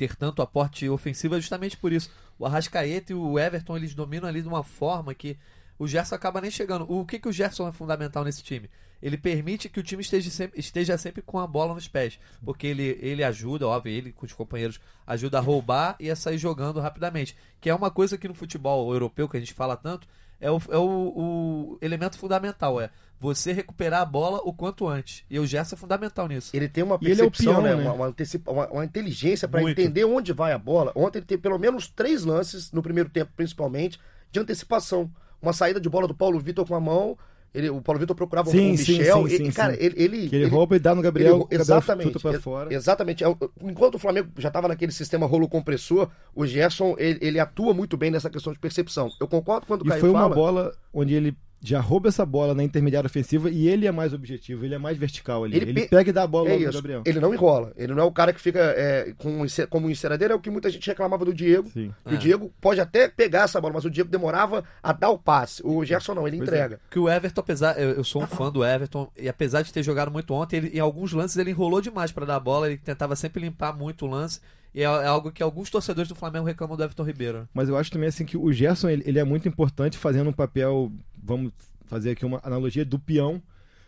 ter tanto aporte ofensivo é justamente por isso. O Arrascaeta e o Everton eles dominam ali de uma forma que o Gerson acaba nem chegando. O que, que o Gerson é fundamental nesse time? Ele permite que o time esteja sempre, esteja sempre com a bola nos pés. Porque ele, ele ajuda, óbvio, ele com os companheiros ajuda a roubar e a sair jogando rapidamente. Que é uma coisa que no futebol europeu, que a gente fala tanto, é o, é o, o elemento fundamental. É você recuperar a bola o quanto antes. E o Gerson é fundamental nisso. Ele tem uma percepção, é né? né? Uma, antecipa, uma, uma, inteligência para entender onde vai a bola. Ontem ele teve pelo menos três lances, no primeiro tempo principalmente, de antecipação. Uma saída de bola do Paulo Vitor com a mão. Ele, o Paulo Vitor procurava sim, o Michel. Sim, sim, e, cara, ele, ele, ele, rouba e dá no Gabriel. Ele, exatamente. Gabriel fora. Exatamente. É enquanto o Flamengo já estava naquele sistema rolo compressor, o Gerson ele, ele, atua muito bem nessa questão de percepção. Eu concordo quando o e Caio foi fala... uma bola onde ele já rouba essa bola na intermediária ofensiva e ele é mais objetivo, ele é mais vertical ali. Ele, ele pe... pega e dá a bola é isso. Gabriel. Ele não enrola. Ele não é o cara que fica é, com, como enceradeira, é o que muita gente reclamava do Diego. Sim. É. O Diego pode até pegar essa bola, mas o Diego demorava a dar o passe. O Gerson não, ele pois é. entrega. É. Que o Everton, apesar. Eu, eu, sou um fã do Everton, e apesar de ter jogado muito ontem, ele, em alguns lances ele enrolou demais para dar a bola, ele tentava sempre limpar muito o lance. E é, é, algo que alguns torcedores do Flamengo reclamam do Everton Ribeiro. Mas eu acho também assim que o Gerson ele, ele é muito importante fazendo um papel, vamos fazer aqui uma analogia do peão.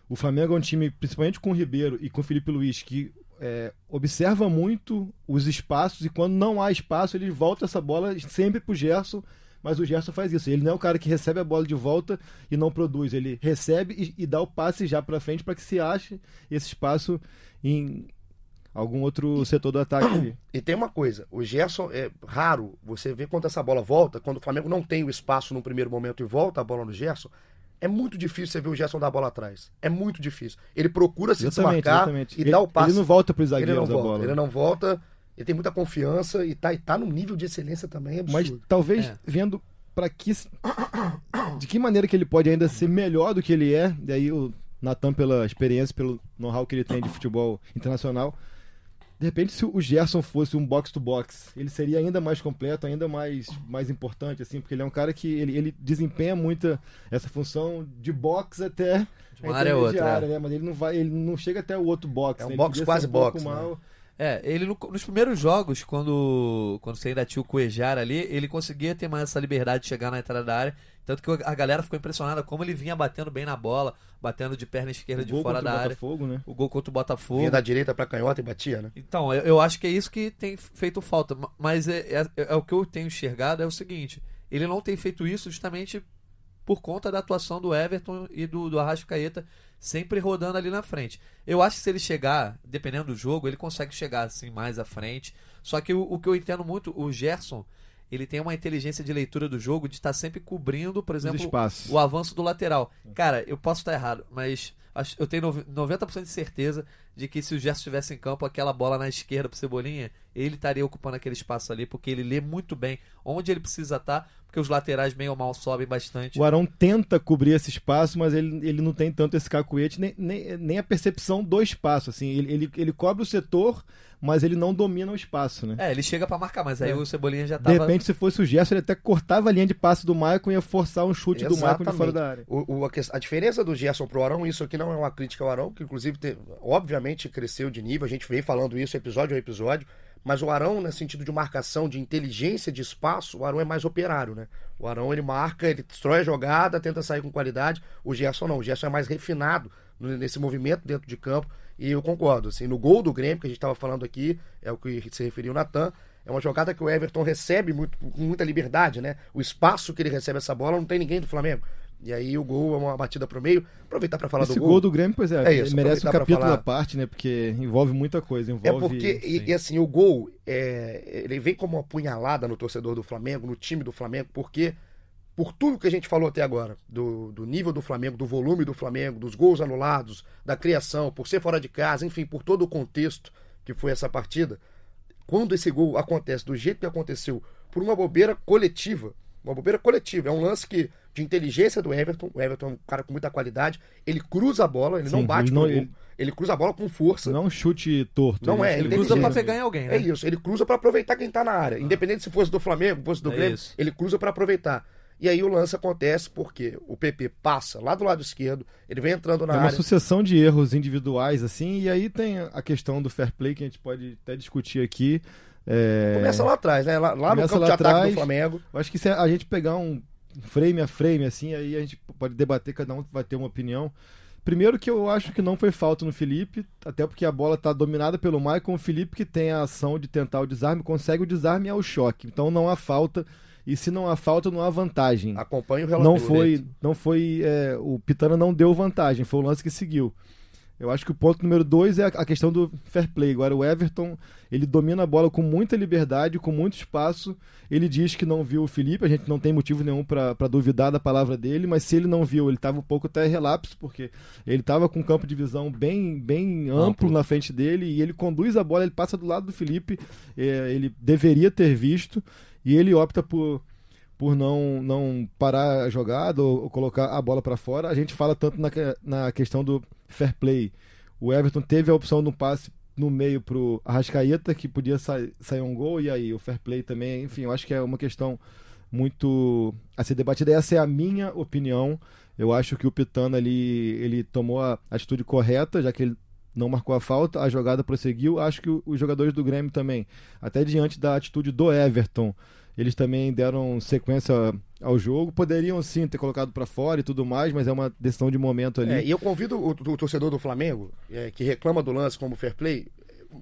O Flamengo é um time, principalmente com o Ribeiro e com o Felipe Luiz, que é, observa muito os espaços e quando não há espaço, ele volta essa bola sempre pro Gerson. Mas o Gerson faz isso. Ele não é o cara que recebe a bola de volta e não produz. Ele recebe e, e dá o passe já para frente para que se ache esse espaço em algum outro setor do ataque. E tem uma coisa: o Gerson é raro você ver quando essa bola volta, quando o Flamengo não tem o espaço no primeiro momento e volta a bola no Gerson. É muito difícil você ver o Gerson dar a bola atrás. É muito difícil. Ele procura se exatamente, desmarcar exatamente. e ele, dá o passe. Ele não volta para os zagueiros ele não volta, bola. Ele não volta, ele tem muita confiança e tá, e tá num nível de excelência também absurdo. Mas talvez é. vendo para que de que maneira que ele pode ainda ser melhor do que ele é, daí o Natan pela experiência, pelo know-how que ele tem de futebol internacional, De repente, se o Gerson fosse um box-to-box, ele seria ainda mais completo, ainda mais, mais importante, assim, porque ele é um cara que ele, ele desempenha muito essa função de box até De uma área outra, é. né? Mas ele não vai, ele não chega até o outro box. É um né? Box quase um box, né? mal. É, ele no- nos primeiros jogos, quando, quando você ainda tinha o Cuejar ali, ele conseguia ter mais essa liberdade de chegar na entrada da área. Tanto que a galera ficou impressionada como ele vinha batendo bem na bola, batendo de perna esquerda O de gol fora contra da o área. Botafogo, né? O gol contra o Botafogo. Vinha da direita pra canhota e batia, né? Então, eu, eu acho que é isso que tem feito falta. Ma- Mas é, é- é o que eu tenho enxergado é o seguinte: ele não tem feito isso justamente por conta da atuação do Everton e do, do Arrascaeta sempre rodando ali na frente. Eu acho que se ele chegar, dependendo do jogo, ele consegue chegar assim mais à frente. Só que o, o que eu entendo muito, o Gerson, ele tem uma inteligência de leitura do jogo de estar sempre cobrindo, por exemplo, o avanço do lateral. Cara, eu posso estar errado, mas eu tenho nove- 90% de certeza de que se o Gerson estivesse em campo, aquela bola na esquerda pro Cebolinha, ele estaria ocupando aquele espaço ali, porque ele lê muito bem onde ele precisa estar, porque os laterais bem ou mal sobem bastante. O Arão tenta cobrir esse espaço, mas ele, ele não tem tanto esse cacuete, nem, nem, nem a percepção do espaço. Assim, ele, ele, ele cobre o setor, mas ele não domina o espaço, né? É, ele chega pra marcar, mas aí É. o Cebolinha já De tava... repente, se fosse o Gerson, ele até cortava a linha de passe do Maicon e ia forçar um chute do Maicon de fora da área. O, o- a, diferença do Gerson pro Arão, isso aqui não é uma crítica ao Arão, que inclusive, te- obviamente, cresceu de nível, a gente veio falando isso episódio a episódio, mas o Arão, no sentido de marcação, de inteligência de espaço, o Arão é mais operário, né? O Arão, ele marca, ele destrói a jogada, tenta sair com qualidade, o Gerson não, o Gerson é mais refinado nesse movimento dentro de campo, e eu concordo, assim, no gol do Grêmio, que a gente estava falando aqui, é o que se referiu o Natan, é uma jogada que o Everton recebe muito, com muita liberdade, né? O espaço que ele recebe essa bola não tem ninguém do Flamengo. E aí o gol é uma batida pro meio. Aproveitar para falar Esse do gol do Grêmio, pois é, É isso, merece um capítulo falar. à parte, né? Porque envolve muita coisa. É Envolve... porque, e, e assim, o gol, é, ele vem como uma punhalada no torcedor do Flamengo, no time do Flamengo, porque por tudo que a gente falou até agora, do, do nível do Flamengo, do volume do Flamengo, dos gols anulados, da criação, por ser fora de casa, enfim, por todo o contexto que foi essa partida, quando esse gol acontece do jeito que aconteceu, por uma bobeira coletiva, uma bobeira coletiva, é um lance que de inteligência do Everton, o Everton é um cara com muita qualidade, ele cruza a bola, ele não Sim, bate ele não- gol, ele- ele cruza a bola com força. Não é um chute torto. Não é, Ele ele cruza pra pegar em alguém, né? É isso, ele cruza pra aproveitar quem tá na área. Independente se fosse do Flamengo, fosse do É Grêmio, isso. ele cruza pra aproveitar. E aí o lance acontece porque o PP passa lá do lado esquerdo, ele vem entrando na É uma área. sucessão de erros individuais, assim, e aí tem a questão do fair play que a gente pode até discutir aqui. É, Começa lá atrás, né? Lá, lá no campo lá de ataque atrás. do Flamengo. Eu acho que se a gente pegar um frame a frame, assim, aí a gente pode debater, cada um vai ter uma opinião. Primeiro que eu acho que não foi falta no Felipe, até porque a bola tá dominada pelo Maicon, o Felipe que tem a ação de tentar o desarme, consegue o desarme ao choque. Então não há falta, e se não há falta, não há vantagem. Acompanha o relatório. Não foi, não foi, é, o Pitana não deu vantagem, foi o lance que seguiu. Eu acho que o ponto número dois é a- questão do fair play. Agora o Everton, ele domina a bola com muita liberdade, com muito espaço. Ele diz que não viu o Felipe, a gente não tem motivo nenhum para duvidar da palavra dele, mas se ele não viu, ele estava um pouco até relapso, porque ele estava com um campo de visão bem, bem amplo, Amplo. na frente dele e ele conduz a bola, ele passa do lado do Felipe, é, ele deveria ter visto e ele opta por por não, não parar a jogada ou, colocar a bola para fora. A gente fala tanto na, na questão do fair play. O Everton teve a opção um passe no meio pro Arrascaeta, que podia sa sair um gol, e aí o fair play também, enfim, eu acho que é uma questão muito a ser debatida. Essa é a minha opinião. Eu acho que o Pitana ali, ele tomou a atitude correta, já que ele não marcou a falta, a jogada prosseguiu. Acho que o- os jogadores do Grêmio também, até diante da atitude do Everton, eles também deram sequência ao jogo. Poderiam sim ter colocado para fora e tudo mais, mas é uma decisão de momento ali. É, e eu convido o, o torcedor do Flamengo, é, que reclama do lance como fair play,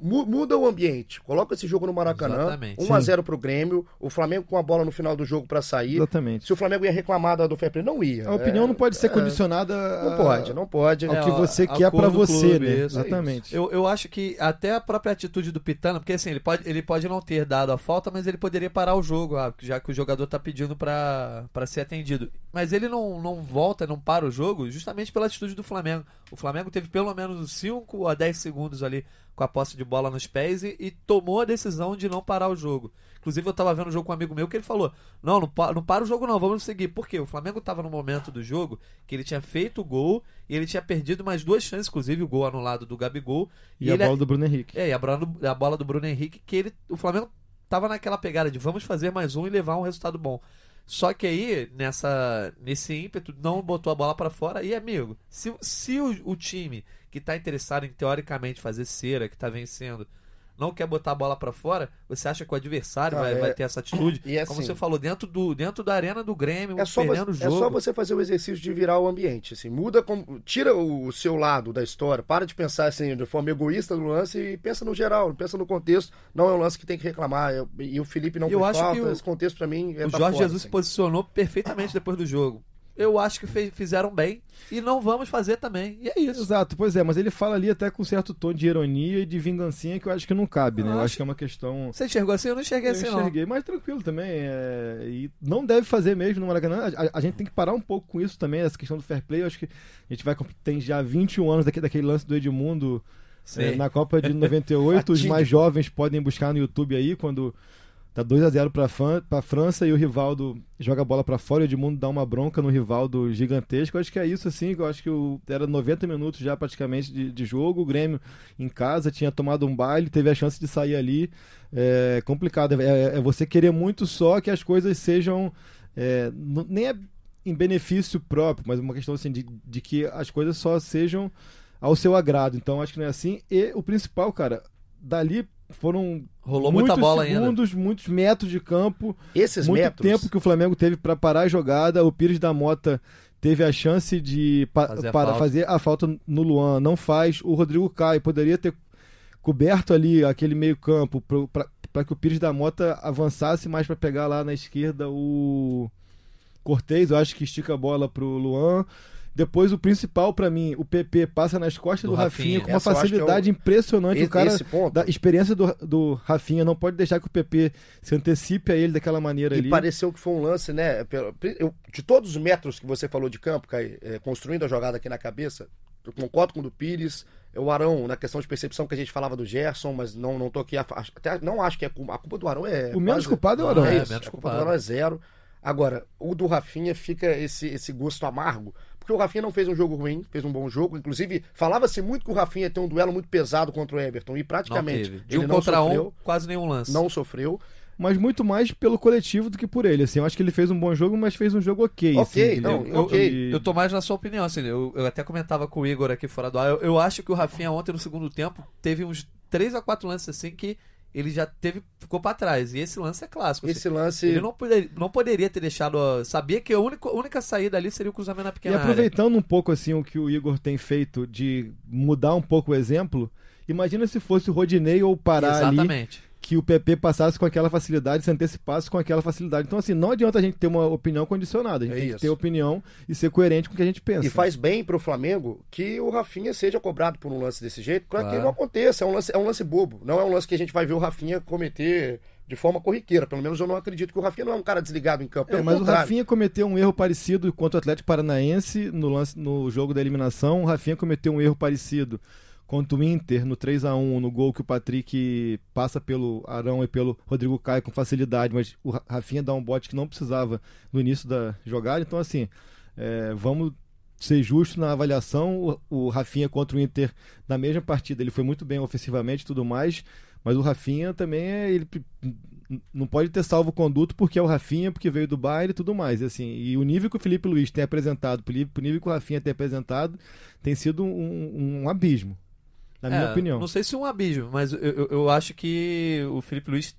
muda o ambiente. Coloca esse jogo no Maracanã. Exatamente. 1x0 pro Grêmio. O Flamengo com a bola no final do jogo pra sair. Exatamente. Se o Flamengo ia reclamar da- do fair play, não ia. A opinião É, não pode ser é, condicionada Não a- pode, não pode. ao É, que você a quer para você, clube, né? isso, é Exatamente. Eu, eu acho que até a própria atitude do Pitana, porque assim, ele pode, ele pode não ter dado a falta, mas ele poderia parar o jogo, ah, já que o jogador tá pedindo pra pra ser atendido. Mas ele não, não volta, não para o jogo, justamente pela atitude do Flamengo. O Flamengo teve pelo menos 5 a 10 segundos ali com a posse de bola nos pés e, e tomou a decisão de não parar o jogo. Inclusive, eu tava vendo o jogo com um amigo meu que ele falou: Não, não, pa- não para o jogo, não, vamos seguir. Por quê? O Flamengo tava no momento do jogo que ele tinha feito o gol e ele tinha perdido mais duas chances, inclusive o gol anulado do Gabigol. E, a ele, bola do Bruno Henrique. É, e a bola, do- a bola do Bruno Henrique, que ele, o Flamengo tava naquela pegada de vamos fazer mais um e levar um resultado bom. Só que aí, nessa, nesse ímpeto, não botou a bola pra fora. E, amigo, se, se o, o time que tá interessado em, teoricamente, fazer cera, que tá vencendo, não quer botar a bola pra fora, você acha que o adversário Ah, vai, é. vai ter essa atitude? E Como assim- você falou, dentro, do, dentro da arena do Grêmio, É só, perdendo o você, é jogo. só você fazer o exercício de virar o ambiente, assim, muda, tira o seu lado da história, para de pensar assim de forma egoísta no lance e pensa no geral, pensa no contexto. Não é um lance que tem que reclamar. eu- e o Felipe não Eu acho falta. que o- esse contexto pra mim é O Jorge fora, Jesus se assim. posicionou perfeitamente depois do jogo. Eu acho que fez- fizeram bem e não vamos fazer também. E é isso. Exato, pois é, mas ele fala ali até com certo tom de ironia e de vingancinha que eu acho que não cabe, né? Eu Acho- acho que é uma questão. Você enxergou assim? Eu não enxerguei Eu assim, não. enxerguei, mas tranquilo também. é, E não deve fazer mesmo no Maracanã. A, a gente tem que parar um pouco com isso também, essa questão do fair play. Eu acho que a gente vai. Tem já 21 anos daquele, daquele lance do Edmundo é, na Copa de 98. os mais jovens podem buscar no YouTube aí, quando tá 2 a 0 pra, Fran- pra França e o Rivaldo joga a bola pra fora e o Edmundo dá uma bronca no Rivaldo gigantesco. Eu acho que é isso, assim. Eu acho que o, era 90 minutos já praticamente de, de jogo. O Grêmio em casa tinha tomado um baile, teve a chance de sair ali. É complicado. É, é você querer muito só que as coisas sejam. é, nem é em benefício próprio, mas uma questão assim de, de que as coisas só sejam ao seu agrado. Então acho que não é assim. E o principal, cara, dali foram Rolou muitos muita bola ainda. segundos, muitos metros de campo, Esses muito metros. tempo que o Flamengo teve para parar a jogada. O Pires da Mota teve a chance de pa- Fazer a para falta. fazer a falta no Luan, não faz. O Rodrigo Caio poderia ter coberto ali aquele meio campo para que o Pires da Mota avançasse mais para pegar lá na esquerda o Cortez. Eu acho que estica a bola pro Luan. Depois o principal pra mim, o PP passa nas costas Do do, Rafinha, Rafinha. com uma eu é facilidade impressionante. E- o cara esse ponto. da experiência do, do Rafinha não pode deixar que o PP se antecipe a ele daquela maneira E ali. pareceu que foi um lance, né? eu- de todos os metros que você falou de campo, é, construindo a jogada aqui na cabeça, eu concordo com o do Pires. O Arão, na questão de percepção que a gente falava do Gerson, mas não, não tô aqui. a- até não acho que é culpa. A culpa do Arão é. O menos quase- culpado é o Arão. É É, isso, menos a culpa do. Arão é zero. Agora, o do Rafinha fica esse, esse gosto amargo. Porque o Rafinha não fez um jogo ruim, fez um bom jogo. Inclusive, falava-se muito que o Rafinha ia ter um duelo muito pesado contra o Everton. E Não praticamente teve. De ele um não contra sofreu. um, quase nenhum lance. Não sofreu. Mas muito mais pelo coletivo do que por ele. Assim, eu acho que ele fez um bom jogo, mas fez um jogo ok. Ok, assim, não, eu, ok. ele- eu tô mais na sua opinião, assim, eu, eu até comentava com o Igor aqui fora do ar. Eu, eu acho que o Rafinha ontem no segundo tempo teve uns 3 a 4 lances assim que ele já teve ficou pra trás. E esse lance é clássico. assim. Esse lance. Ele não, poder- não poderia ter deixado. Sabia que a única, única saída ali seria o cruzamento na E pequena área. aproveitando um pouco assim o que o Igor tem feito de mudar um pouco o exemplo, imagina se fosse o Rodinei ou o Pará ali Exatamente. Que o PP passasse com aquela facilidade, se antecipasse com aquela facilidade. Então, assim, não adianta a gente ter uma opinião condicionada. A gente É tem isso. que ter opinião e ser coerente com o que a gente pensa. E faz bem pro Flamengo que o Rafinha seja cobrado por um lance desse jeito, para que Claro. não aconteça. É um, lance, é um lance bobo. Não é um lance que a gente vai ver o Rafinha cometer de forma corriqueira. Pelo menos eu não acredito que o Rafinha não é um cara desligado em campo. É, mas o contrário. Rafinha cometeu um erro parecido contra o Atlético Paranaense no, lance, no jogo da eliminação. O Rafinha cometeu um erro parecido contra o Inter no 3 a 1 no gol que o Patrick passa pelo Arão e pelo Rodrigo Caio com facilidade, mas o Ra- Rafinha dá um bote que não precisava no início da jogada. Então, assim, é, vamos ser justos na avaliação. O, o Rafinha contra o Inter na mesma partida, ele foi muito bem ofensivamente e tudo mais, mas o Rafinha também é. Ele, não pode ter salvo conduto porque é o Rafinha, porque veio do Bayern e tudo mais. E, assim, e o nível que o Felipe Luiz tem apresentado, o nível que o Rafinha tem apresentado, tem sido um, um abismo, na minha É, opinião. Não sei se um abismo, mas eu, eu, eu acho que o Felipe Luiz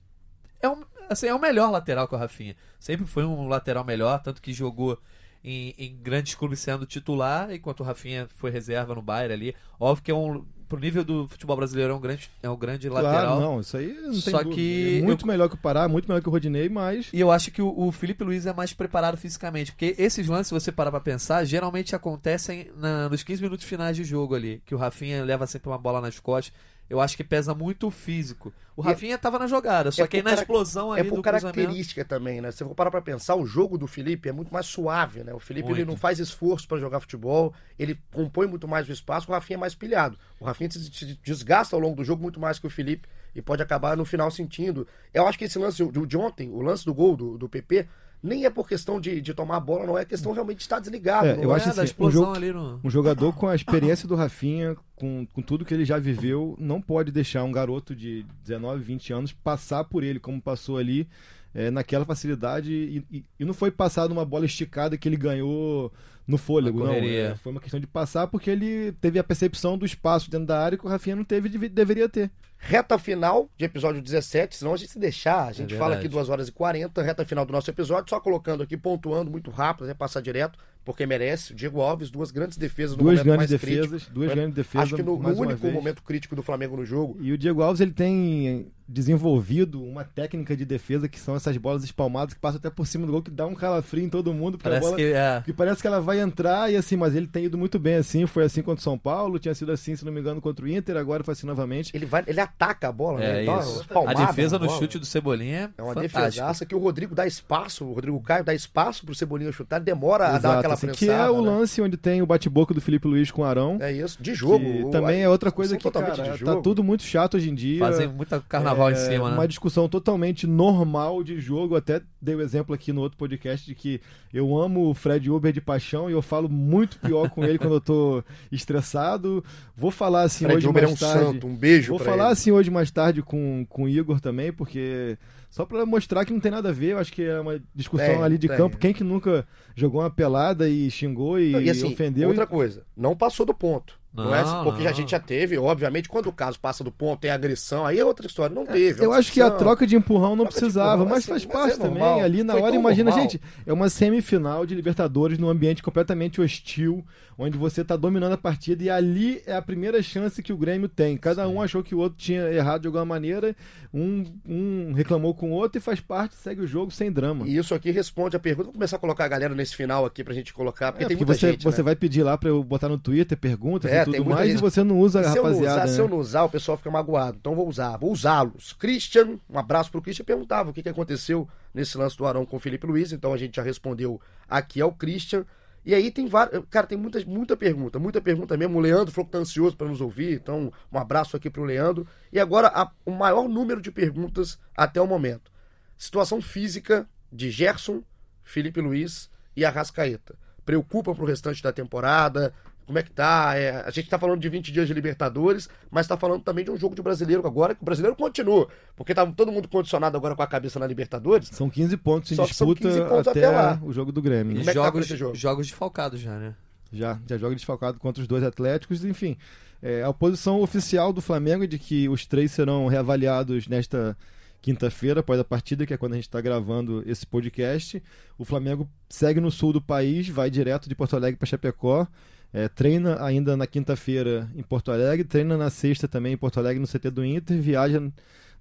é, um, assim, é o melhor lateral que o Rafinha. Sempre foi um lateral melhor, tanto que jogou em, em grandes clubes sendo titular, enquanto o Rafinha foi reserva no Bayern ali. Óbvio que é um. Pro nível do futebol brasileiro é um grande, é um grande lateral. Claro, não, isso aí não tem Só dúvida. que É muito eu- melhor que o Pará, muito melhor que o Rodinei, mas E eu acho que o, o Felipe Luiz é mais preparado fisicamente. Porque esses lances, se você parar pra pensar, geralmente acontecem na- nos 15 minutos finais de jogo ali. Que o Rafinha leva sempre uma bola nas costas. Eu acho que pesa muito o físico. O Rafinha tava na jogada, só é que aí por na cara- explosão É ali por do cruzamento... característica também, né? Se eu for parar pra pensar, o jogo do Felipe é muito mais suave, né? O Felipe ele não faz esforço pra jogar futebol, ele compõe muito mais o espaço, o Rafinha é mais pilhado. O Rafinha se se desgasta ao longo do jogo muito mais que o Felipe e pode acabar no final sentindo. Eu acho que esse lance de de ontem, o lance do gol do, do PP, nem é por questão de, de tomar a bola, não é questão realmente de estar desligado. É, eu é? acho É, assim, um explosão jogo- ali no... Um jogador com a experiência do Rafinha, com, com tudo que ele já viveu, não pode deixar um garoto de 19, 20 anos passar por ele, como passou ali, é, naquela facilidade. E, e- e não foi passado uma bola esticada que ele ganhou no fôlego, não. É, foi uma questão de passar porque ele teve a percepção do espaço dentro da área que o Rafinha não teve, deve- deveria ter. Reta final de episódio 17, senão a gente se deixar, a gente É fala aqui 2 horas e 40, reta final do nosso episódio, só colocando aqui, pontuando muito rápido, até passar direto, porque merece. O Diego Alves, duas grandes defesas no Duas momento grandes mais defesas, crítico. duas Foi- grandes defesas. Acho que no, único momento crítico do Flamengo no jogo. E o Diego Alves ele tem desenvolvido uma técnica de defesa que são essas bolas espalmadas que passam até por cima do gol, que dá um calafrio em todo mundo, porque a Parece bola que é... que parece que ela vai entrar e assim, mas ele tem ido muito bem assim, foi assim contra o São Paulo, tinha sido assim, se não me engano, contra o Inter, agora foi assim novamente. Ele, vai, ele ataca a bola, né? É uma isso. A defesa no bola. chute do Cebolinha É uma fantástica. defesaça que o Rodrigo dá espaço, o Rodrigo Caio dá espaço pro Cebolinha chutar, demora a dar Exato, aquela assim, prensada. que é o né? lance onde tem o bate-boca do Felipe Luiz com o Arão. É isso, de jogo. O- também é outra coisa que, cara, de tá tudo muito chato hoje em dia. Fazem muita carnaval em É, cima, né? Uma discussão totalmente normal de jogo. Até dei o exemplo aqui no outro podcast de que eu amo o Fred Uber de paixão e eu falo muito pior com ele quando eu tô estressado. Vou falar assim Fred hoje Uber é mais um tarde. santo, um beijo Vou pra falar ele. assim hoje mais tarde com, com o Igor também, porque só pra mostrar que não tem nada a ver, eu acho que é uma discussão Tem, ali de tem. campo. Quem que nunca jogou uma pelada e xingou e, E assim, ofendeu? outra coisa, não passou do ponto. Não, é Não, porque não. a gente já teve, obviamente, quando o caso passa do ponto, tem agressão, aí é outra história. Não teve. é Eu acho que a troca de empurrão não Troca precisava, empurrão, mas assim, faz mas parte é também. normal. Ali na Foi hora, imagina, normal. gente, é uma semifinal de Libertadores num ambiente completamente hostil, onde você tá dominando a partida e ali é a primeira chance que o Grêmio tem. Cada um achou que o outro tinha errado de alguma maneira, um, um reclamou com o outro e faz parte, segue o jogo sem drama. E isso aqui responde a pergunta. Vou começar a colocar a galera nesse final aqui pra gente colocar, porque É, tem porque muita você, gente. você né? vai pedir lá pra eu botar no Twitter perguntas É, e tem tudo mais, gente. e você não usa a se eu usar, se né? eu não usar, o pessoal fica magoado. Então vou usar, vou usá-los. Christian, um abraço pro Christian, perguntava o que, que aconteceu nesse lance do Arão com o Felipe Luiz, então a gente já respondeu aqui ao Christian. E aí tem várias. Cara, tem muita, muita pergunta, muita pergunta mesmo. O Leandro falou que tá ansioso para nos ouvir, então um abraço aqui pro Leandro. E agora a- o maior número de perguntas até o momento. Situação física de Gerson, Felipe Luiz e Arrascaeta. Preocupa pro restante da temporada? Como é que tá? É, a gente tá falando de 20 dias de Libertadores, mas tá falando também de um jogo de brasileiro agora, que o brasileiro continua. Porque tá todo mundo condicionado agora com a cabeça na Libertadores. São 15 pontos em disputa 15 pontos até, até lá. o jogo do Grêmio. E Como é tá jogos, esse jogo? jogos já, né? Já, já joga desfalcado contra os dois Atléticos, enfim. É, a posição oficial do Flamengo é de que os três serão reavaliados nesta quinta-feira, após a partida, que é quando a gente está gravando esse podcast. O Flamengo segue no sul do país, vai direto de Porto Alegre para Chapecó. É, treina ainda na quinta-feira em Porto Alegre, treina na sexta também em Porto Alegre no CT do Inter, viaja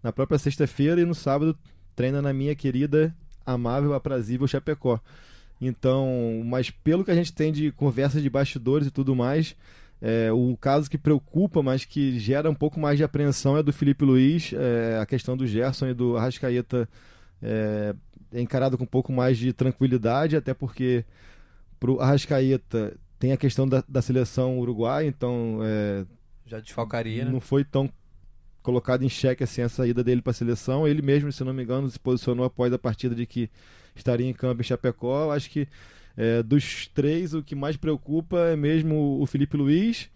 na própria sexta-feira e no sábado treina na minha querida, amável, aprazível Chapecó. Então, mas pelo que a gente tem de conversas de bastidores e tudo mais, é, o caso que preocupa, mas que gera um pouco mais de apreensão é do Felipe Luiz, é, a questão do Gerson e do Arrascaeta é, é encarado com um pouco mais de tranquilidade, até porque pro Arrascaeta tem a questão da, da seleção uruguaia, então é, Já desfalcaria, né? não foi tão colocado em xeque assim a saída dele para a seleção. Ele mesmo, se não me engano, se posicionou após a partida de que estaria em campo em Chapecó. Acho que é, dos três, o que mais preocupa é mesmo o Felipe Luiz.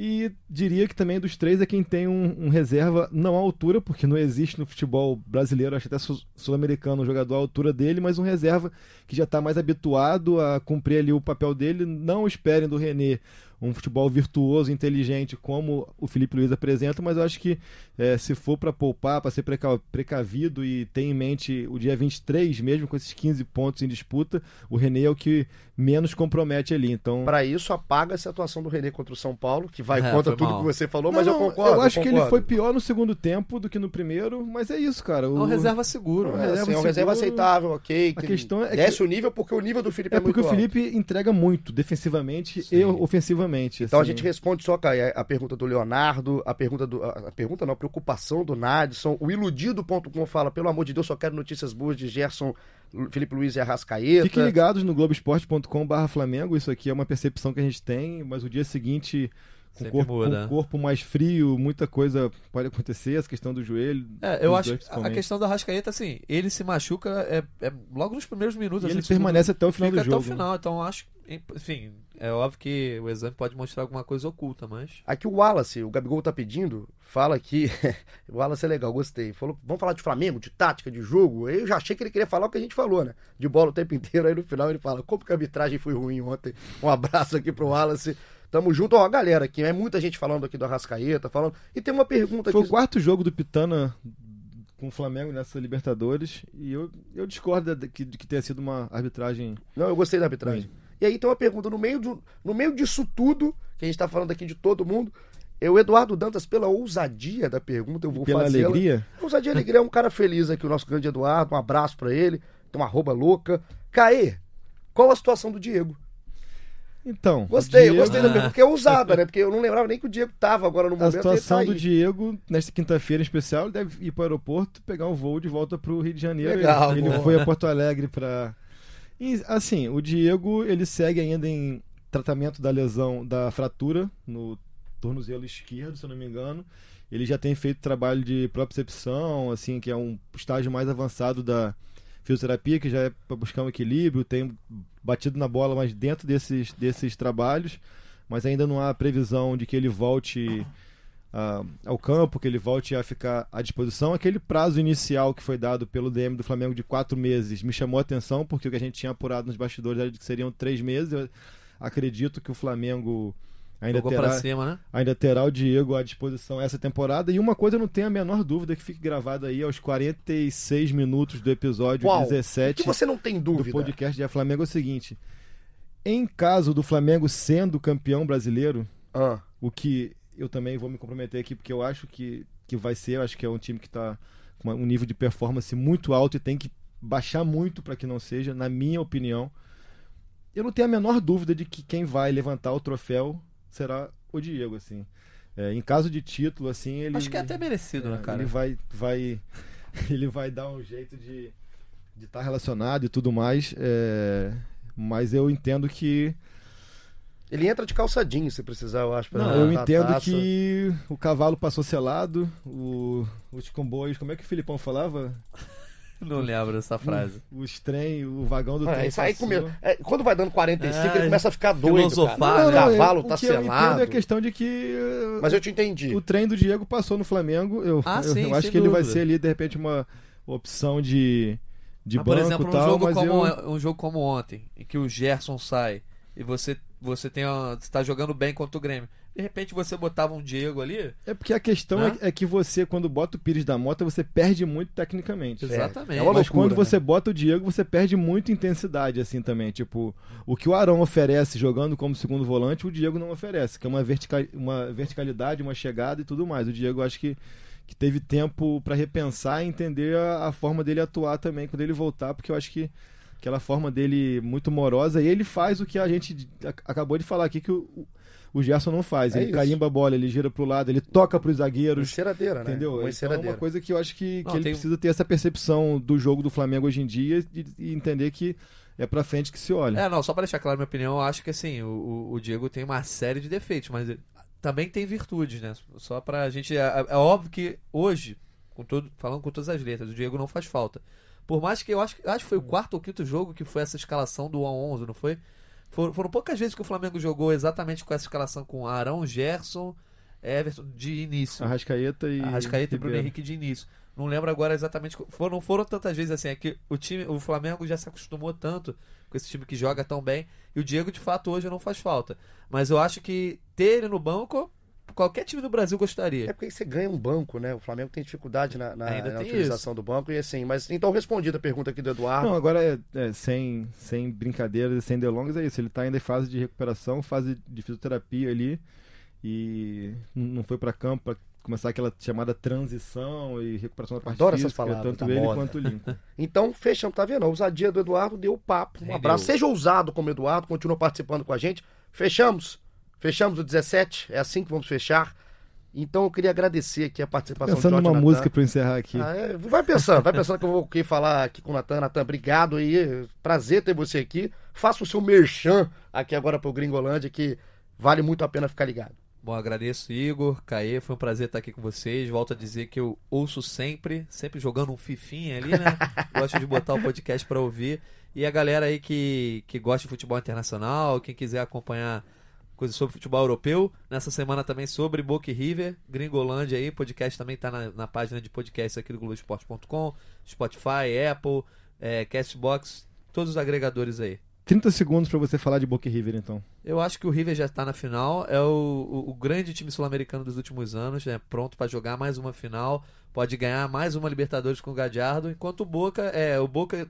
E diria que também dos três é quem tem um, um reserva, não à altura, porque não existe no futebol brasileiro, acho até sul- sul-americano, um jogador à altura dele, mas um reserva que já está mais habituado a cumprir ali o papel dele. Não esperem do René um futebol virtuoso, inteligente, como o Felipe Luiz apresenta, mas eu acho que é, se for para poupar, para ser preca- precavido e ter em mente o dia 23, mesmo com esses 15 pontos em disputa, o René é o que menos compromete ali. Então, Para isso, apaga essa atuação do René contra o São Paulo, que vai É, contra tudo mal. que você falou, Não, mas eu concordo. Eu acho que ele concordo. foi pior no segundo tempo do que no primeiro, mas é isso, cara. É O, um reserva seguro. É, né? reserva assim, é um reserva seguro. aceitável, ok. A que questão é que- desce o nível porque o nível do Felipe é, É porque o Felipe entrega muito, defensivamente Sim. e ofensivamente. Então a assim. gente responde só Caio, a pergunta do Leonardo, a pergunta do. A pergunta não, a preocupação do Nadson. O iludido.com fala, pelo amor de Deus, só quero notícias boas de Gerson, Felipe Luiz e Arrascaeta. Fiquem ligados no globoesporte.com.br Flamengo. Isso aqui é uma percepção que a gente tem, mas o dia seguinte, com o corpo, né? o corpo mais frio, muita coisa pode acontecer. Essa questão do joelho. É, eu acho a questão do Arrascaeta, assim, ele se machuca é, é logo nos primeiros minutos. E assim, ele permanece até o final fica do jogo. até o final, então eu acho, enfim, é óbvio que o exame pode mostrar alguma coisa oculta, mas Aqui o Wallace, o Gabigol tá pedindo, fala que. o Wallace é legal, gostei. Falou, vamos falar de Flamengo, de tática, de jogo. Eu já achei que ele queria falar o que a gente falou, né? De bola o tempo inteiro. Aí no final ele fala, como que a arbitragem foi ruim ontem? Um abraço aqui pro Wallace. Tamo junto, ó, a galera aqui. É muita gente falando aqui do Arrascaeta, falando. E tem uma pergunta Foi o aqui. quarto jogo do Pitana com o Flamengo nessa Libertadores e eu, eu discordo de que, de que tenha sido uma arbitragem. Não, eu gostei da arbitragem. E aí tem uma pergunta, no meio, do, no meio disso tudo, que a gente tá falando aqui de todo mundo, eu, Eduardo Dantas, pela ousadia da pergunta, eu vou Pela fazer. alegria. Ousadia e alegria é um cara feliz aqui, o nosso grande Eduardo. Um abraço pra ele. Tem uma arroba louca. Caê, qual a situação do Diego? Então. Gostei, o eu gostei da pergunta, porque é ousada, né? Porque eu não lembrava nem que o Diego tava agora no A momento. ele tá situação do aí. Diego, nesta quinta-feira em especial, ele deve ir para o aeroporto, pegar um voo de volta para o Rio de Janeiro. Legal, ele boa. foi a Porto Alegre para. Assim, o Diego ele segue ainda em tratamento da lesão, da fratura no tornozelo esquerdo, se eu não me engano. Ele já tem feito trabalho de propriocepção, assim, que é um estágio mais avançado da fisioterapia, que já é para buscar um equilíbrio, tem batido na bola, mas dentro desses, desses trabalhos, mas ainda não há previsão de que ele volte ah, ao campo, que ele volte a ficar à disposição. Aquele prazo inicial que foi dado pelo DM do Flamengo de quatro meses me chamou a atenção, porque o que a gente tinha apurado nos bastidores era de que seriam três meses. Eu acredito que o Flamengo ainda jogou terá, cima, né? ainda terá o Diego à disposição essa temporada. E uma coisa eu não tenho a menor dúvida que fique gravada aí aos 46 minutos do episódio? O 17 que você não tem do dúvida? podcast de Flamengo é o seguinte: em caso do Flamengo sendo campeão brasileiro, Ah, o que eu também vou me comprometer aqui, porque eu acho que, que vai ser, eu acho que é um time que está com um nível de performance muito alto e tem que baixar muito para que não seja, na minha opinião. Eu não tenho a menor dúvida de que quem vai levantar o troféu será o Diego, assim. É, em caso de título, assim, ele. Acho que é até merecido, né, É, cara? Ele vai, vai, ele vai dar um jeito de de estar relacionado e tudo mais. é, mas eu entendo que. Ele entra de calçadinho se precisar, eu acho. pra Não, eu entendo taça. que o cavalo passou selado, o, os comboios. Como é que o Filipão falava? Não lembro dessa frase. Os trem, o vagão do Ah, trem. isso aí comigo. É, quando vai dando 45, Ah, ele começa a ficar doido. filosofar, cara. né? O cavalo o tá que eu entendo selado. é a questão de que uh, Mas eu te entendi. o trem do Diego passou no Flamengo. Eu, Ah, eu, sim, eu acho que ele vai dúvida. ser ali, de repente, uma opção de, de Mas, banco por exemplo, um tal. jogo, como, eu... um jogo como ontem, em que o Gerson sai e você você tem uma, você tá jogando bem contra o Grêmio. De repente você botava um Diego ali. É porque a questão Hã? é, é que você, quando bota o Pires da Mota, você perde muito tecnicamente. Exatamente. é uma Mas loucura, quando né? você bota o Diego, você perde muito intensidade, assim, também. Tipo, o que o Arão oferece jogando como segundo volante, o Diego não oferece, que é uma, vertica uma verticalidade, uma chegada e tudo mais. O Diego, acho que, que teve tempo para repensar e entender a, a forma dele atuar também quando ele voltar, porque eu acho que aquela forma dele muito morosa, e ele faz o que a gente ac- acabou de falar aqui, que o, o Gerson não faz. É ele isso. carimba a bola, ele gira pro lado, ele toca pros zagueiros. enceradeira, né? Entendeu? Uma Então é uma coisa que eu acho que, que Não, ele tem- precisa ter essa percepção do jogo do Flamengo hoje em dia e, e entender que é pra frente que se olha. É, não, só pra deixar claro a minha opinião, eu acho que assim, o, o- Diego tem uma série de defeitos, mas também tem virtudes, né? Só pra gente. É, é óbvio que hoje, com todo, falando com todas as letras, o Diego não faz falta. Por mais que eu acho, acho que foi o quarto ou quinto jogo que foi essa escalação do 1 a 11, não foi? Foram, foram poucas vezes que o Flamengo jogou exatamente com essa escalação com Arão, Gerson, Everton de início. Arrascaeta e. Arrascaeta e Bruno. Henrique de início. Não lembro agora exatamente. Foram, não foram tantas vezes assim. É que o time, o Flamengo já se acostumou tanto com esse time que joga tão bem. E o Diego, de fato, hoje não faz falta. Mas eu acho que ter ele no banco, qualquer time do Brasil É gostaria. porque você ganha um banco, né? O Flamengo tem dificuldade na, na- Ainda na tem utilização do banco e assim. Mas então respondida a pergunta aqui do Eduardo. Não, agora é, é, sem, sem brincadeiras e sem delongas, é isso. Ele tá ainda em fase de recuperação, fase de fisioterapia ali. E não foi pra campo pra começar aquela chamada transição e recuperação da parte Adoro essas física, palavras tanto da ele moda. quanto o Lincoln. Então, fechamos, tá vendo? A ousadia do Eduardo deu papo. Um Rendeu. abraço. Seja ousado como Eduardo, continua participando com a gente. Fechamos. Fechamos o 17, é assim que vamos fechar. Então eu queria agradecer aqui a participação Pensando Jorge numa música pra eu encerrar aqui. Ah, é, vai pensando, vai pensando que eu vou aqui falar aqui com o Natan. Natan, obrigado aí. Prazer ter você aqui. Faça o seu merchan aqui agora pro Gringolândia, que vale muito a pena ficar ligado. Bom, agradeço, Igor, Caê, foi um prazer estar aqui com vocês. Volto a dizer que eu ouço sempre, sempre jogando um fifinha ali, né? Gosto de botar o podcast para ouvir. E a galera aí que, que gosta de futebol internacional, quem quiser acompanhar coisas sobre futebol europeu, nessa semana também sobre Boca e River, Gringolândia aí, podcast também tá na, na página de podcast aqui do Globoesporte.com, Spotify, Apple, é, Castbox, todos os agregadores aí. 30 segundos pra você falar de Boca e River, então. Eu acho que o River já está na final. É o, o, o grande time sul-americano dos últimos anos. É pronto para jogar mais uma final. Pode ganhar mais uma Libertadores com o Gadiardo. Enquanto o Boca é o Boca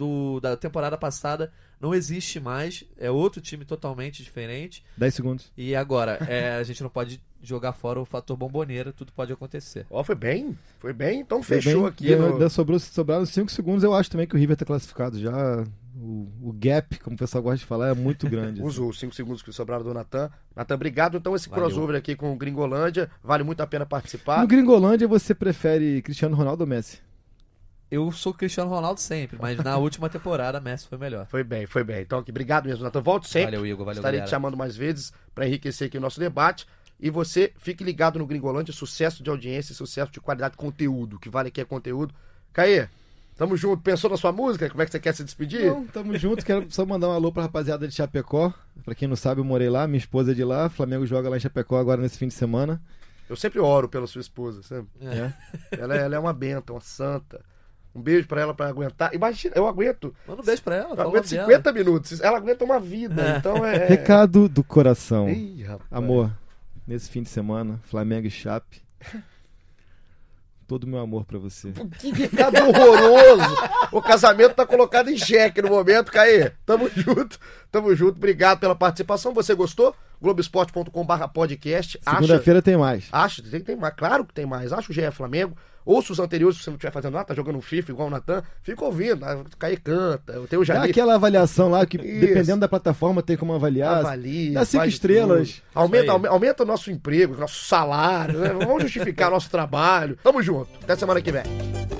do, da temporada passada não existe mais. É outro time totalmente diferente. 10 segundos. E agora é, a gente não pode jogar fora o fator bomboneira. Tudo pode acontecer. Ó, foi bem, foi bem. Então Foi fechou bem, aqui. deu- no- deu- sobrou, sobraram 5 segundos. Eu acho também que o River tá classificado já. O, o gap, como o pessoal gosta de falar, é muito grande. Usa os 5 segundos que sobraram do Natan. Natan, obrigado. Então, esse Valeu. crossover aqui com o Gringolândia vale muito a pena participar. No Gringolândia, você prefere Cristiano Ronaldo ou Messi? Eu sou Cristiano Ronaldo sempre, mas na última temporada Messi foi melhor. Foi bem, foi bem. Então, aqui, obrigado mesmo, Natan. Volte sempre. Valeu, Igor. Valeu, Estarei te galera. chamando mais vezes para enriquecer aqui o nosso debate. E você fique ligado no Gringolândia, sucesso de audiência, sucesso de qualidade de conteúdo. O que vale aqui é conteúdo. Caê, tamo junto. Pensou na sua música? Como é que você quer se despedir? Não, tamo junto. Quero só mandar um alô pra rapaziada de Chapecó. Pra quem não sabe, eu morei lá, minha esposa é de lá. Flamengo joga lá em Chapecó agora nesse fim de semana. Eu sempre oro pela sua esposa, sabe? É. Ela, ela é uma benta, uma santa. Um beijo pra ela pra aguentar. Imagina, eu aguento. Manda um beijo pra ela. Eu aguento nome dela. 50 minutos. Ela aguenta uma vida. Então é. Recado do coração. Ih, rapaz. Amor, nesse fim de semana, Flamengo e Chape. Todo o meu amor pra você. Que recado horroroso! O casamento tá colocado em xeque no momento, Caê. Tamo junto, tamo junto. Obrigado pela participação. Você gostou? Globoesporte.com.br podcast. Acha, Segunda-feira tem mais. acha, tem, tem mais, claro que tem mais. Acha o GE Flamengo. Ouça os anteriores se você não estiver fazendo nada, tá jogando um FIFA igual o Natan. Fica ouvindo. Caê canta. Eu tenho o Dá aquela avaliação lá que, Isso. dependendo da plataforma, tem como avaliar. Avalie, Dá cinco estrelas. Aumenta, aumenta o nosso emprego, nosso salário. né? Vamos justificar nosso trabalho. Tamo junto. Até semana que vem.